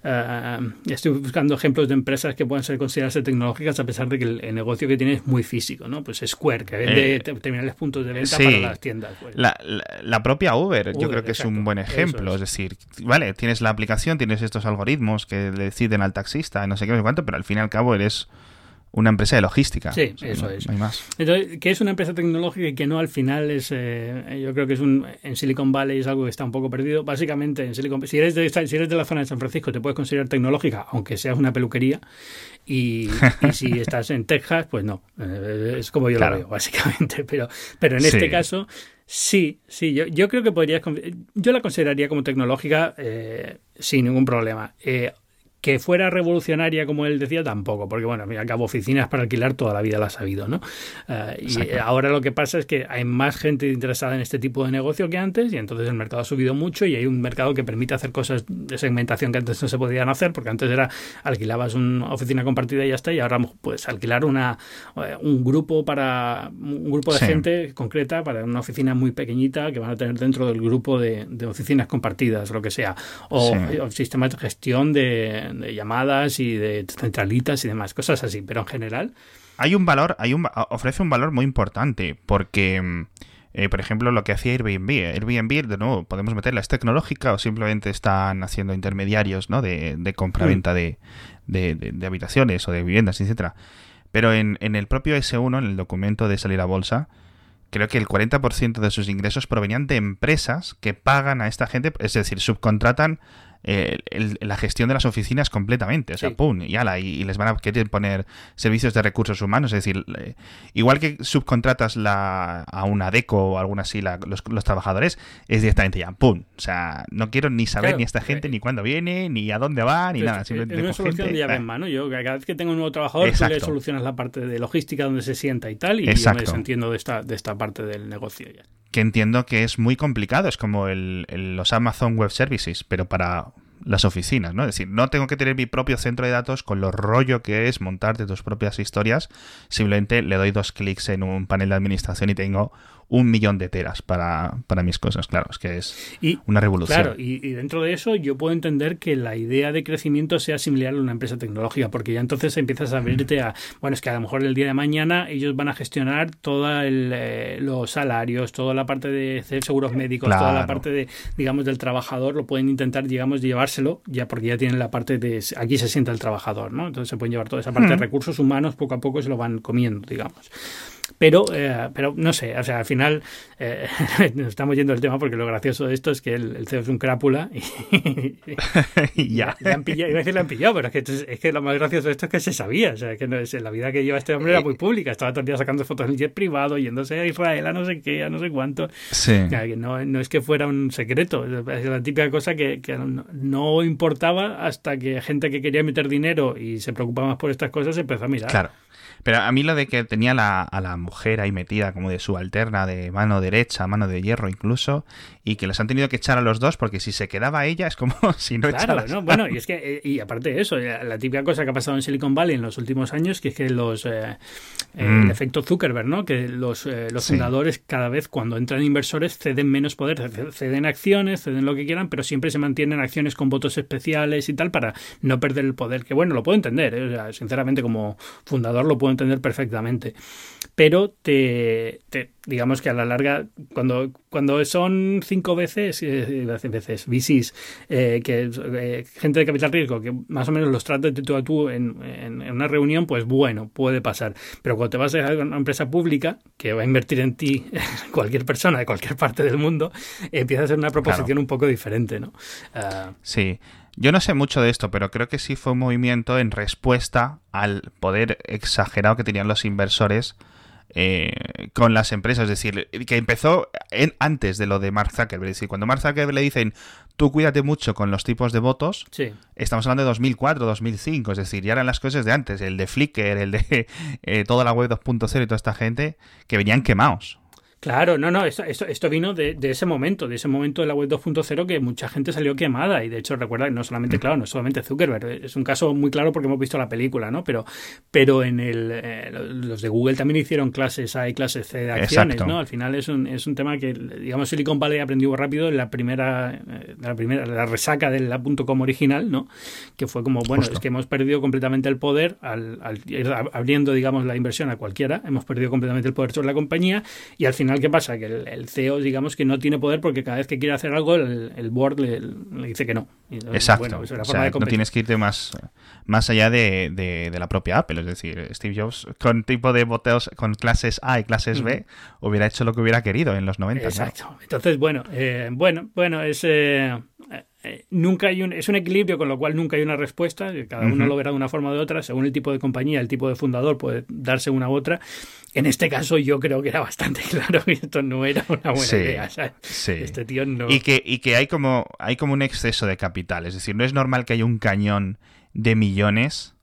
eh, estoy buscando ejemplos de empresas que puedan ser consideradas tecnológicas a pesar de que el, negocio que tiene es muy físico, ¿no? Pues Square, que vende eh, terminales puntos de venta para las tiendas. Pues. La, propia Uber, yo creo que es un buen ejemplo. Es. decir, vale, tienes la aplicación, tienes estos algoritmos que deciden al taxista, no sé qué, no sé cuánto, pero al fin y al cabo eres una empresa de logística. Sí, eso es. hay más. Entonces, ¿qué es una empresa tecnológica y que no al final es, eh, yo creo que es un, en Silicon Valley es algo que está un poco perdido. Básicamente, en Silicon si eres, de, si eres de la zona de San Francisco, te puedes considerar tecnológica, aunque seas una peluquería. Y, si estás en Texas, pues no. Eh, es como yo lo veo, básicamente. Pero, pero en este caso, sí, sí. Yo, yo creo que podrías. Yo la consideraría como tecnológica eh, sin ningún problema. Eh, que fuera revolucionaria, como él decía, tampoco, porque bueno, al cabo oficinas para alquilar toda la vida la ha sabido, ¿no? Eh, y ahora lo que pasa es que hay más gente interesada en este tipo de negocio que antes y entonces el mercado ha subido mucho y hay un mercado que permite hacer cosas de segmentación que antes no se podían hacer, porque antes era alquilabas una oficina compartida y ya está, y ahora puedes alquilar una, eh, un grupo para un grupo de gente concreta para una oficina muy pequeñita que van a tener dentro del grupo de, oficinas compartidas, lo que sea, o sistemas de gestión de de llamadas y de centralitas y demás, cosas así, pero en general... Hay un valor, hay un, ofrece un valor muy importante porque... Mm, eh, por ejemplo, lo que hacía Airbnb. Airbnb, de nuevo, podemos meterla, es tecnológica o simplemente están haciendo intermediarios ¿no? de, de compra-venta mm. de, de, habitaciones o de viviendas, etcétera. Pero en, en, el propio S1, en el documento de salir a bolsa, creo que el 40% de sus ingresos provenían de empresas que pagan a esta gente, es decir, subcontratan la gestión de las oficinas completamente. O sea, pum, y ala, y, les van a querer poner servicios de recursos humanos. Es decir, igual que subcontratas la, a una DECO o alguna así, los, trabajadores, es directamente ya, pum. O sea, no quiero ni saber ni esta gente, ni cuándo viene, ni a dónde va, ni nada. Simplemente es una solución de llave en mano. Yo, cada vez que tengo un nuevo trabajador, tú le solucionas la parte de logística donde se sienta y tal, y yo me desentiendo de esta, de esta parte del negocio ya que entiendo que es muy complicado, es como el, los Amazon Web Services, pero para las oficinas, ¿no? Es decir, no tengo que tener mi propio centro de datos con lo rollo que es montarte tus propias historias, simplemente le doy dos clics en un panel de administración y tengo un millón de teras para, para mis cosas. Claro, es que es una revolución. Claro, y, dentro de eso yo puedo entender que la idea de crecimiento sea similar a una empresa tecnológica, porque ya entonces empiezas a abrirte a, bueno, es que a lo mejor el día de mañana ellos van a gestionar todos eh, los salarios, toda la parte de seguros médicos, toda la parte de, digamos, del trabajador, lo pueden intentar, digamos, llevárselo, ya porque ya tienen la parte de, aquí se sienta el trabajador, ¿no? Entonces se pueden llevar toda esa parte de recursos humanos, poco a poco se lo van comiendo, digamos. Pero, eh, pero no sé, o sea, al final eh, nos estamos yendo del tema porque lo gracioso de esto es que el, CEO es un crápula y, ya. Le han pillado, iba a decir le han pillado, pero es que, es que lo más gracioso de esto es que se sabía, o sea, que no es, la vida que lleva este hombre era muy pública, estaba todo el día sacando fotos en el jet privado, yéndose a Israel, a no sé qué, a no sé cuánto. Sí. no, no, es que fuera un secreto, es la típica cosa que, que no, importaba hasta que gente que quería meter dinero y se preocupaba más por estas cosas empezó a mirar. Claro. Pero a mí lo de que tenía la, a la mujer ahí metida como de subalterna, de mano derecha, mano de hierro incluso, y que les han tenido que echar a los dos porque si se quedaba ella es como si no Claro, ¿no? Bueno, y es que, eh, y aparte de eso, la típica cosa que ha pasado en Silicon Valley en los últimos años, que es que los, eh, eh, mm. el efecto Zuckerberg, ¿no? Que los, los fundadores cada vez cuando entran inversores ceden menos poder, ceden acciones, ceden lo que quieran, pero siempre se mantienen acciones con votos especiales y tal para no perder el poder. Que bueno, lo puedo entender, o sea, sinceramente como fundador lo puedo entender perfectamente. Pero te, digamos que a la larga, cuando, cuando son cinco veces, eh, veces VCs, eh, que eh, gente de capital riesgo, que más o menos los tratas de tú a tú en, en, una reunión, pues bueno, puede pasar. Pero cuando te vas a una empresa pública que va a invertir en ti cualquier persona de cualquier parte del mundo, empieza a ser una proposición un poco diferente, ¿no? Ah, sí. Yo no sé mucho de esto, pero creo que sí fue un movimiento en respuesta al poder exagerado que tenían los inversores eh, con las empresas. Es decir, que empezó en, antes de lo de Mark Zuckerberg. Es decir, cuando Mark Zuckerberg le dicen tú cuídate mucho con los tipos de votos, estamos hablando de 2004, 2005. Es decir, ya eran las cosas de antes, el de Flickr, el de eh, toda la web 2.0 y toda esta gente que venían quemados. Claro, no, no, esto, esto, vino de, ese momento, de ese momento de la web 2.0 que mucha gente salió quemada y de hecho recuerda, no solamente, mm. claro, no solamente Zuckerberg, es un caso muy claro porque hemos visto la película, ¿no? Pero, pero en el, eh, los de Google también hicieron clases A y clases C de acciones, ¿no? Al final es un, es un tema que, digamos, Silicon Valley aprendió rápido en la primera, eh, la primera, la resaca de la .com original, ¿no? Que fue como, bueno, es que hemos perdido completamente el poder al, al ir abriendo, digamos, la inversión a cualquiera, hemos perdido completamente el poder sobre la compañía y al final ¿qué pasa? Que el, CEO, digamos que no tiene poder porque cada vez que quiere hacer algo, el, board le, dice que no. Exacto. no tienes que irte más, más allá de, la propia Apple. Es decir, Steve Jobs, con tipo de boteos, con clases A y clases B, hubiera hecho lo que hubiera querido en los 90. Exacto. Entonces, bueno, eh, bueno, bueno, es. Eh, eh, nunca hay un, es un equilibrio, con lo cual nunca hay una respuesta, cada uno lo verá de una forma u otra, según el tipo de compañía, el tipo de fundador puede darse una u otra. En este caso yo creo que era bastante claro que esto no era una buena idea. Este tío no... Y que, y que hay, como, hay como un exceso de capital, es decir, no es normal que haya un cañón de millones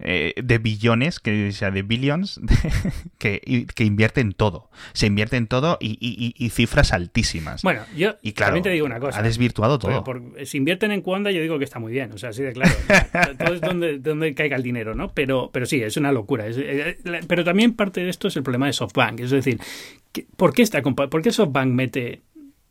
eh, de billones, que sea de billions, que, que invierte en todo. Se invierte en todo y, cifras altísimas. Bueno, yo y también te digo una cosa. Ha desvirtuado todo. si invierten en Cuanda, yo digo que está muy bien. O sea, así de claro. todo es donde, donde caiga el dinero, ¿no? Pero, pero sí, es una locura. Eh, pero también parte de esto es el problema de SoftBank. Es decir, ¿por qué, esta, por qué SoftBank mete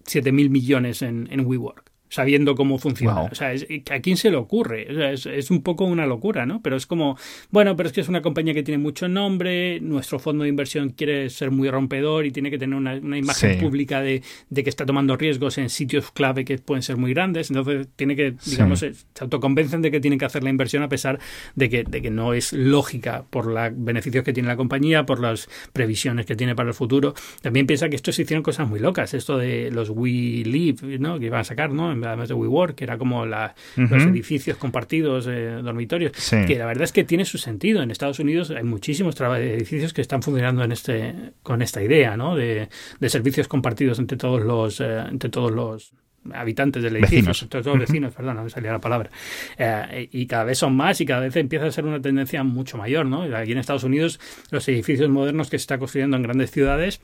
7.000 millones en, en WeWork? Sabiendo cómo funciona. O sea, ¿a quién se le ocurre? O sea, es, es, un poco una locura, ¿no? Pero es como, bueno, pero es que es una compañía que tiene mucho nombre, nuestro fondo de inversión quiere ser muy rompedor y tiene que tener una, imagen pública de, de, que está tomando riesgos en sitios clave que pueden ser muy grandes, entonces tiene que, digamos, se autoconvencen de que tienen que hacer la inversión a pesar de que, de que no es lógica por los beneficios que tiene la compañía, por las previsiones que tiene para el futuro. También piensa que esto se hicieron cosas muy locas, esto de los We Live, ¿no? Que iban a sacar, ¿no? Además de WeWork, que era como los edificios compartidos, eh, dormitorios, que la verdad es que tiene su sentido. En Estados Unidos hay muchísimos edificios que están funcionando en este, con esta idea, ¿no? De, servicios compartidos entre todos los, eh, entre todos los habitantes del edificio, vecinos. todos los vecinos, perdón, no me salía la palabra. Eh, y cada vez son más y cada vez empieza a ser una tendencia mucho mayor, ¿no? Aquí en Estados Unidos los edificios modernos que se está construyendo en grandes ciudades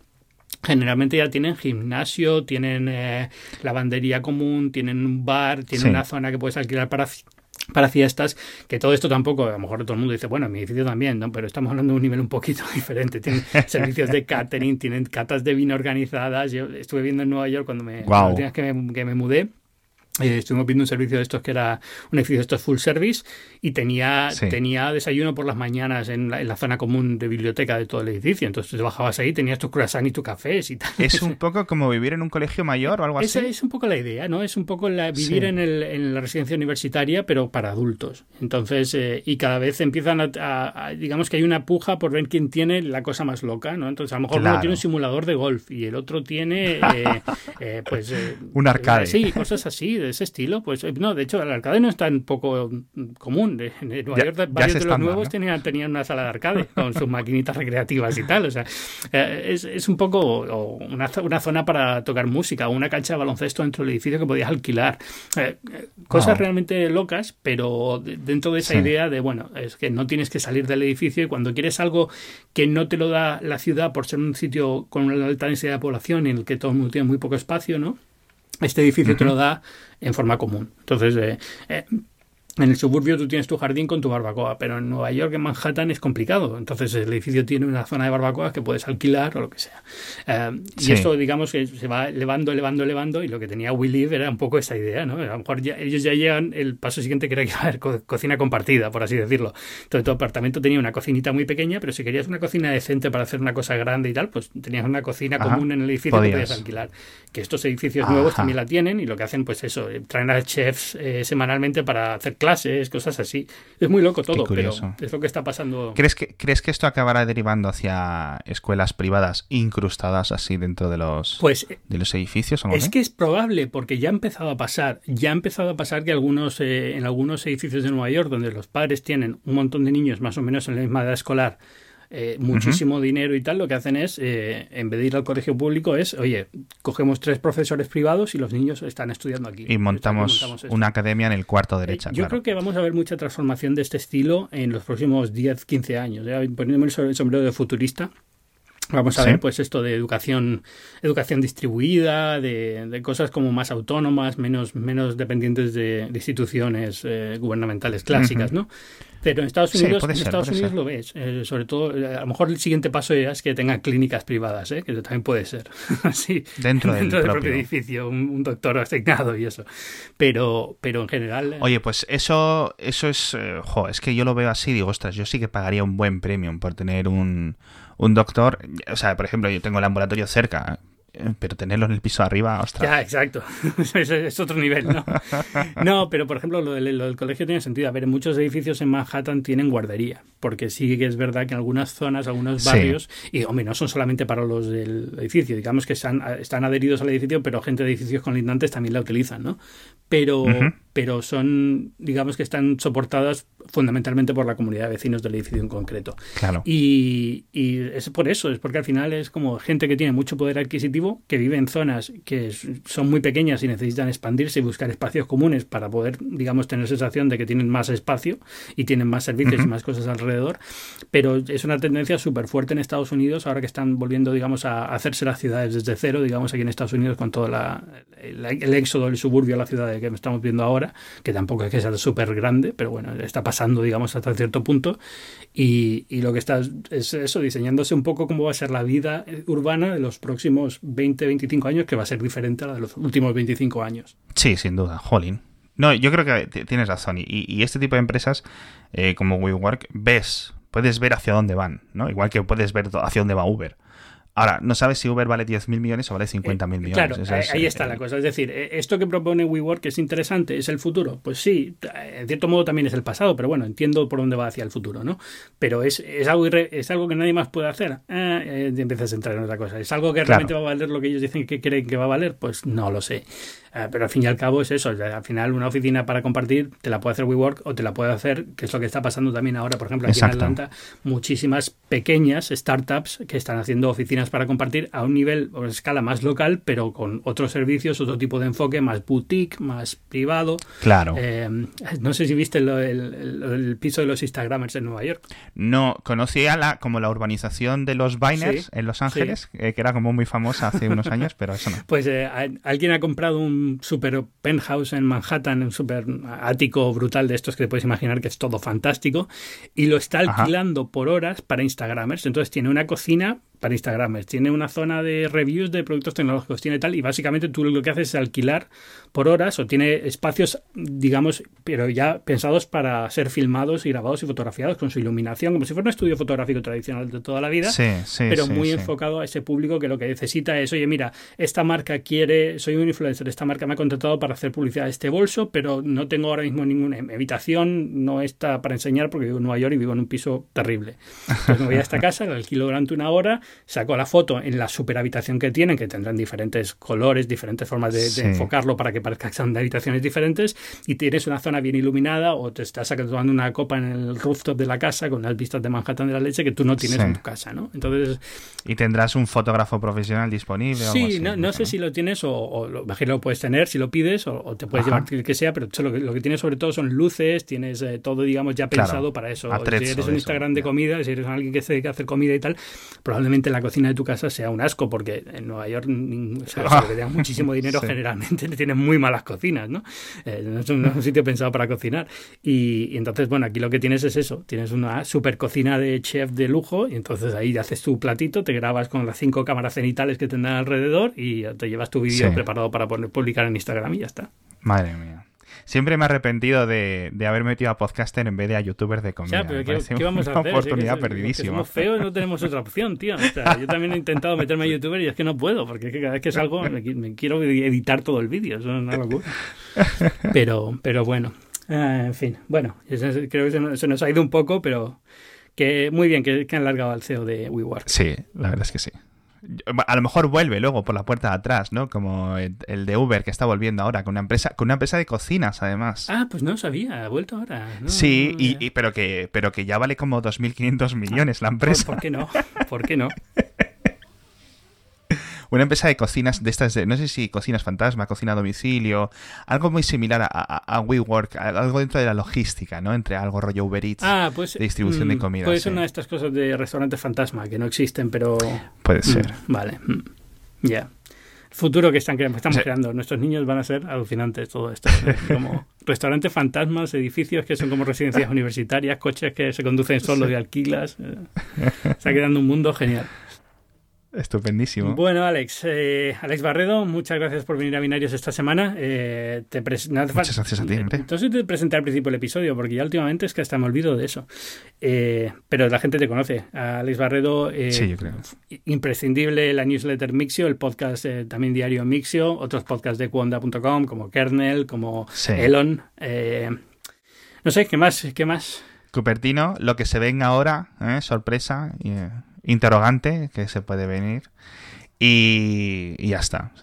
generalmente ya tienen gimnasio, tienen eh, lavandería común, tienen un bar, tienen una zona que puedes alquilar para para fiestas, que todo esto tampoco, a lo mejor todo el mundo dice, bueno, mi edificio también, ¿no? pero estamos hablando de un nivel un poquito diferente. Tienen servicios de catering, tienen catas de vino organizadas. Yo estuve viendo en Nueva York cuando me, wow. que me, que me mudé, eh, estuvimos viendo un servicio de estos que era un edificio de estos full service y tenía, tenía desayuno por las mañanas en la, zona común de biblioteca de todo el edificio. Entonces te bajabas ahí, tenías tu croissant y tu café y tal. Es un poco como vivir en un colegio mayor o algo así. Esa es un poco la idea, ¿no? Es un poco la, vivir en, el, en, la residencia universitaria, pero para adultos. Entonces, eh, y cada vez empiezan a, digamos que hay una puja por ver quién tiene la cosa más loca, ¿no? Entonces, a lo mejor uno tiene un simulador de golf y el otro tiene, eh, pues... un arcade. sí, cosas así de ese estilo, pues eh, no, de hecho el arcade no es tan poco común. En Nueva York varios de los nuevos tenían, tenían una sala de arcade con sus maquinitas recreativas y tal. O sea, eh, es, es un poco una, una, zona para tocar música, una cancha de baloncesto dentro del edificio que podías alquilar. Eh, cosas realmente locas, pero dentro de esa idea de, bueno, es que no tienes que salir del edificio y cuando quieres algo que no te lo da la ciudad por ser un sitio con una alta densidad de población en el que todo el mundo tiene muy poco espacio, ¿no? Este edificio te lo da en forma común. Entonces, eh, eh, en el suburbio tú tienes tu jardín con tu barbacoa, pero en Nueva York, en Manhattan, es complicado. Entonces el edificio tiene una zona de barbacoa que puedes alquilar o lo que sea. Eh, y esto, digamos, que se va elevando, elevando, elevando, y lo que tenía We Live era un poco esa idea, ¿no? A lo mejor ellos ya llegan, el paso siguiente que era que haber cocina compartida, por así decirlo. Entonces tu apartamento tenía una cocinita muy pequeña, pero si querías una cocina decente para hacer una cosa grande y tal, pues tenías una cocina común en el edificio que podías alquilar. Que estos edificios nuevos también la tienen y lo que hacen, pues eso, traen a chefs eh, semanalmente para hacer clases, cosas así. Es muy loco todo, pero es lo que está pasando. ¿Crees que, ¿Crees que esto acabará derivando hacia escuelas privadas incrustadas así dentro de los, pues, de los edificios? es que es probable, porque ya ha empezado a pasar. Ya ha empezado a pasar que algunos eh, en algunos edificios de Nueva York, donde los padres tienen un montón de niños más o menos en la misma edad escolar, eh, muchísimo dinero y tal, lo que hacen es, eh, en vez de ir al colegio público, es, oye, cogemos tres profesores privados y los niños están estudiando aquí. Y montamos, una academia en el cuarto eh, derecha. yo creo que vamos a ver mucha transformación de este estilo en los próximos 10, 15 años. Poniéndome el sombrero de futurista. Vamos a ver, pues esto de educación, educación distribuida, de, cosas como más autónomas, menos, menos dependientes de, instituciones gubernamentales clásicas, ¿no? Pero en Estados Unidos, en Estados Unidos lo ves. Eh, sobre todo, eh, a lo mejor el siguiente paso ya es que tengan clínicas privadas, ¿eh? que también puede ser. así dentro, dentro del, propio, edificio, un, doctor asignado y eso. Pero, pero en general. Oye, pues eso, eso es. jo, es que yo lo veo así, digo, ostras, yo sí que pagaría un buen premium por tener un, un doctor. O sea, por ejemplo, yo tengo el ambulatorio cerca eh, pero tenerlo en el piso arriba, ostras. Ya, exacto. es, otro nivel, ¿no? No, pero por ejemplo, lo del, colegio tiene sentido. A ver, muchos edificios en Manhattan tienen guardería, porque sí que es verdad que en algunas zonas, algunos barrios, y hombre, no son solamente para los del edificio, digamos que están, están adheridos al edificio, pero gente de edificios colindantes también la utilizan, ¿no? Pero, pero son, digamos que están soportadas fundamentalmente por la comunidad de vecinos del edificio en concreto. Claro. Y, y es por eso, es porque al final es como gente que tiene mucho poder adquisitivo, que vive en zonas que son muy pequeñas y necesitan expandirse y buscar espacios comunes para poder, digamos, tener sensación de que tienen más espacio y tienen más servicios y más cosas alrededor. Pero es una tendencia súper fuerte en Estados Unidos, ahora que están volviendo, digamos, a hacerse las ciudades desde cero, digamos, aquí en Estados Unidos con todo la, el, éxodo del suburbio a la ciudad que estamos viendo ahora, que tampoco es que sea súper grande, pero bueno, está pasando digamos, hasta cierto punto. Y, y, lo que está es eso, diseñándose un poco cómo va a ser la vida urbana de los próximos 20, 25 años, que va a ser diferente a la de los últimos 25 años. Sí, sin duda, jolín. No, yo creo que tienes razón. Y, y este tipo de empresas, eh, como WeWork, ves, puedes ver hacia dónde van, ¿no? Igual que puedes ver hacia dónde va Uber. Ahora, no sabes si Uber vale 10.000 millones o vale 50.000 mil millones. Claro, ahí está la cosa. Es decir, eh, esto que propone WeWork es interesante, es el futuro. Pues sí, en cierto modo también es el pasado, pero bueno, entiendo por dónde va hacia el futuro, ¿no? Pero es, es, algo, es algo que nadie más puede hacer. Eh, empiezas a entrar en otra cosa. ¿Es algo que realmente va a valer lo que ellos dicen que creen que va a valer? Pues no lo sé. Eh, pero al fin y al cabo es eso. Al final, una oficina para compartir te la puede hacer WeWork o te la puede hacer, que es lo que está pasando también ahora, por ejemplo, aquí en Atlanta, muchísimas pequeñas startups que están haciendo oficinas para compartir a un nivel o escala más local, pero con otros servicios, otro tipo de enfoque, más boutique, más privado. Claro. Eh, no sé si viste el, piso de los Instagramers en Nueva York. No, conocía la, como la urbanización de los Biners en Los Ángeles, eh, que era como muy famosa hace unos años, pero eso no. Pues eh, alguien ha comprado un super penthouse en Manhattan, un super ático brutal de estos que te puedes imaginar que es todo fantástico, y lo está alquilando por horas para Instagramers. Entonces tiene una cocina para Instagramers, tiene una zona de reviews de productos tecnológicos, tiene tal, y básicamente tú lo que haces es alquilar por horas o tiene espacios, digamos, pero ya pensados para ser filmados y grabados y fotografiados con su iluminación, como si fuera un estudio fotográfico tradicional de toda la vida, pero muy enfocado a ese público que lo que necesita es, oye, mira, esta marca quiere, soy un influencer, esta marca me ha contratado para hacer publicidad de este bolso, pero no tengo ahora mismo ninguna habitación, no está para enseñar porque vivo en Nueva York y vivo en un piso terrible. Entonces me voy a esta casa, la alquilo durante una hora, saco la foto en la super habitación que tienen, que tendrán diferentes colores, diferentes formas de, enfocarlo para que parezca que son de habitaciones diferentes, y tienes una zona bien iluminada o te estás tomando una copa en el rooftop de la casa con las vistas de Manhattan de la leche que tú no tienes en tu casa, ¿no? Entonces... Y tendrás un fotógrafo profesional disponible. Sí, no, sé si lo tienes o, lo, lo puedes tener si lo pides o, te puedes llevar el que sea, pero lo que, lo que tienes sobre todo son luces, tienes eh, todo, digamos, ya pensado para eso. si eres un Instagram de comida, si eres alguien que se dedica a hacer comida y tal, probablemente la cocina de tu casa sea un asco, porque en Nueva York, o sea, que muchísimo dinero, generalmente tienen muy malas cocinas, ¿no? Eh, no es un, sitio pensado para cocinar. Y, entonces, bueno, aquí lo que tienes es eso, tienes una super cocina de chef de lujo, y entonces ahí haces tu platito, te grabas con las cinco cámaras cenitales que tendrán alrededor y te llevas tu vídeo preparado para poner, publicar en Instagram y ya está. Madre mía. Siempre me he arrepentido de, de haber metido a podcaster en vez de a youtuber de comida. Ya, pero ¿qué, vamos a hacer? oportunidad perdidísima. somos feos no tenemos otra opción, tío. yo también he intentado meterme a youtuber y es que no puedo, porque cada vez que salgo me, quiero editar todo el vídeo. Eso es una locura. Pero, pero bueno. Ah, en fin, bueno, creo que se nos, ha ido un poco, pero que muy bien que, que han largado al CEO de WeWork. Sí, la verdad es que sí. A lo mejor vuelve luego por la puerta de atrás, ¿no? Como el, de Uber que está volviendo ahora con una empresa, con una empresa de cocinas, además. Ah, pues no sabía, ha vuelto ahora. sí, y, pero que pero que ya vale como 2.500 millones la empresa. ¿Por qué no? ¿Por qué no? Una empresa de cocinas de estas, de, no sé si cocinas fantasma, cocina a domicilio, algo muy similar a, a, WeWork, algo dentro de la logística, ¿no? Entre algo rollo Uber Eats, ah, pues, de distribución de mm, comida. Puede ser una de estas cosas de restaurante fantasma que no existen, pero... Puede mm, ser. vale, mm, ya. futuro que están, estamos creando. Nuestros niños van a ser alucinantes todo esto. Como restaurantes fantasmas, edificios que son como residencias universitarias, coches que se conducen solos y alquilas. Eh, está quedando un mundo genial. Estupendísimo. Bueno, Alex, eh, Alex Barredo, muchas gracias por venir a Binarios esta semana. Eh, te muchas gracias a ti, Entonces te presenté al principio del episodio, porque ya últimamente es que hasta me olvido de eso. Eh, pero la gente te conoce. Alex Barredo, sí, yo creo. imprescindible la newsletter Mixio, el podcast también diario Mixio, otros podcasts de Cuonda.com, como Kernel, como Elon. no sé, ¿qué más? ¿Qué más? Cupertino, lo que se ven ahora, sorpresa. Y, interrogante que se puede venir. Y, ya está.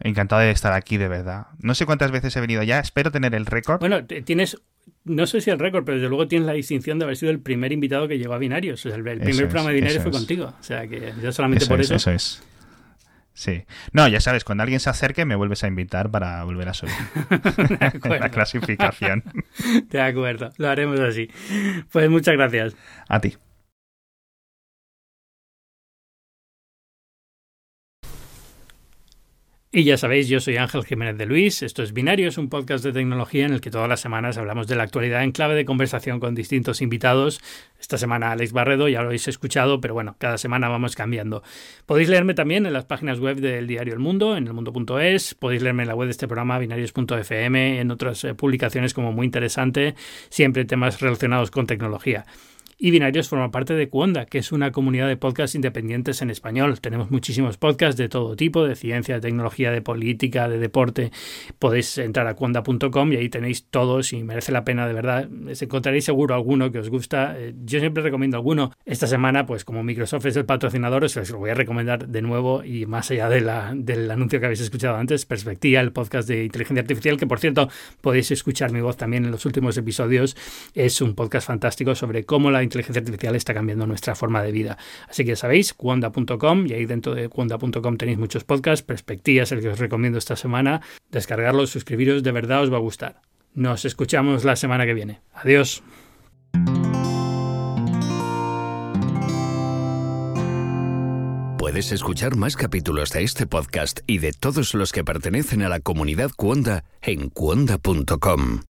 encantado de estar aquí, de verdad. No sé cuántas veces he venido ya, espero tener el récord. Bueno, tienes, no sé si el récord, pero desde luego tienes la distinción de haber sido el primer invitado que llegó a Binarios. el, primer programa de Binarios fue contigo. O sea que ya solamente por eso. Eso es. Sí. No, ya sabes, cuando alguien se acerque me vuelves a invitar para volver a subir la clasificación. De acuerdo, lo haremos así. Pues muchas gracias. A ti. Y ya sabéis, yo soy Ángel Jiménez de Luis, esto es Binario, es un podcast de tecnología en el que todas las semanas hablamos de la actualidad en clave de conversación con distintos invitados. Esta semana Alex Barredo, ya lo habéis escuchado, pero bueno, cada semana vamos cambiando. Podéis leerme también en las páginas web del diario El Mundo, en elmundo.es, podéis leerme en la web de este programa, binarios.fm, en otras eh, publicaciones como muy interesante, siempre temas relacionados con tecnología. Y Binarios forma parte de Cuonda, que es una comunidad de podcasts independientes en español. Tenemos muchísimos podcasts de todo tipo, de ciencia, de tecnología, de política, de deporte. Podéis entrar a cuonda.com y ahí tenéis todos y merece la pena, de verdad. Les encontraréis seguro alguno que os gusta. Eh, yo siempre recomiendo alguno. Esta semana, pues como Microsoft es el patrocinador, os lo voy a recomendar de nuevo y más allá de la, del anuncio que habéis escuchado antes, Perspectiva, el podcast de inteligencia artificial, que por cierto podéis escuchar mi voz también en los últimos episodios. Es un podcast fantástico sobre cómo la inteligencia artificial está cambiando nuestra forma de vida. Así que sabéis, cuonda.com y ahí dentro de cuonda.com tenéis muchos podcasts, perspectivas, el que os recomiendo esta semana. Descargarlos, suscribiros, de verdad os va a gustar. Nos escuchamos la semana que viene. Adiós. Puedes escuchar más capítulos de este podcast y de todos los que pertenecen a la comunidad Cuonda en cuonda.com.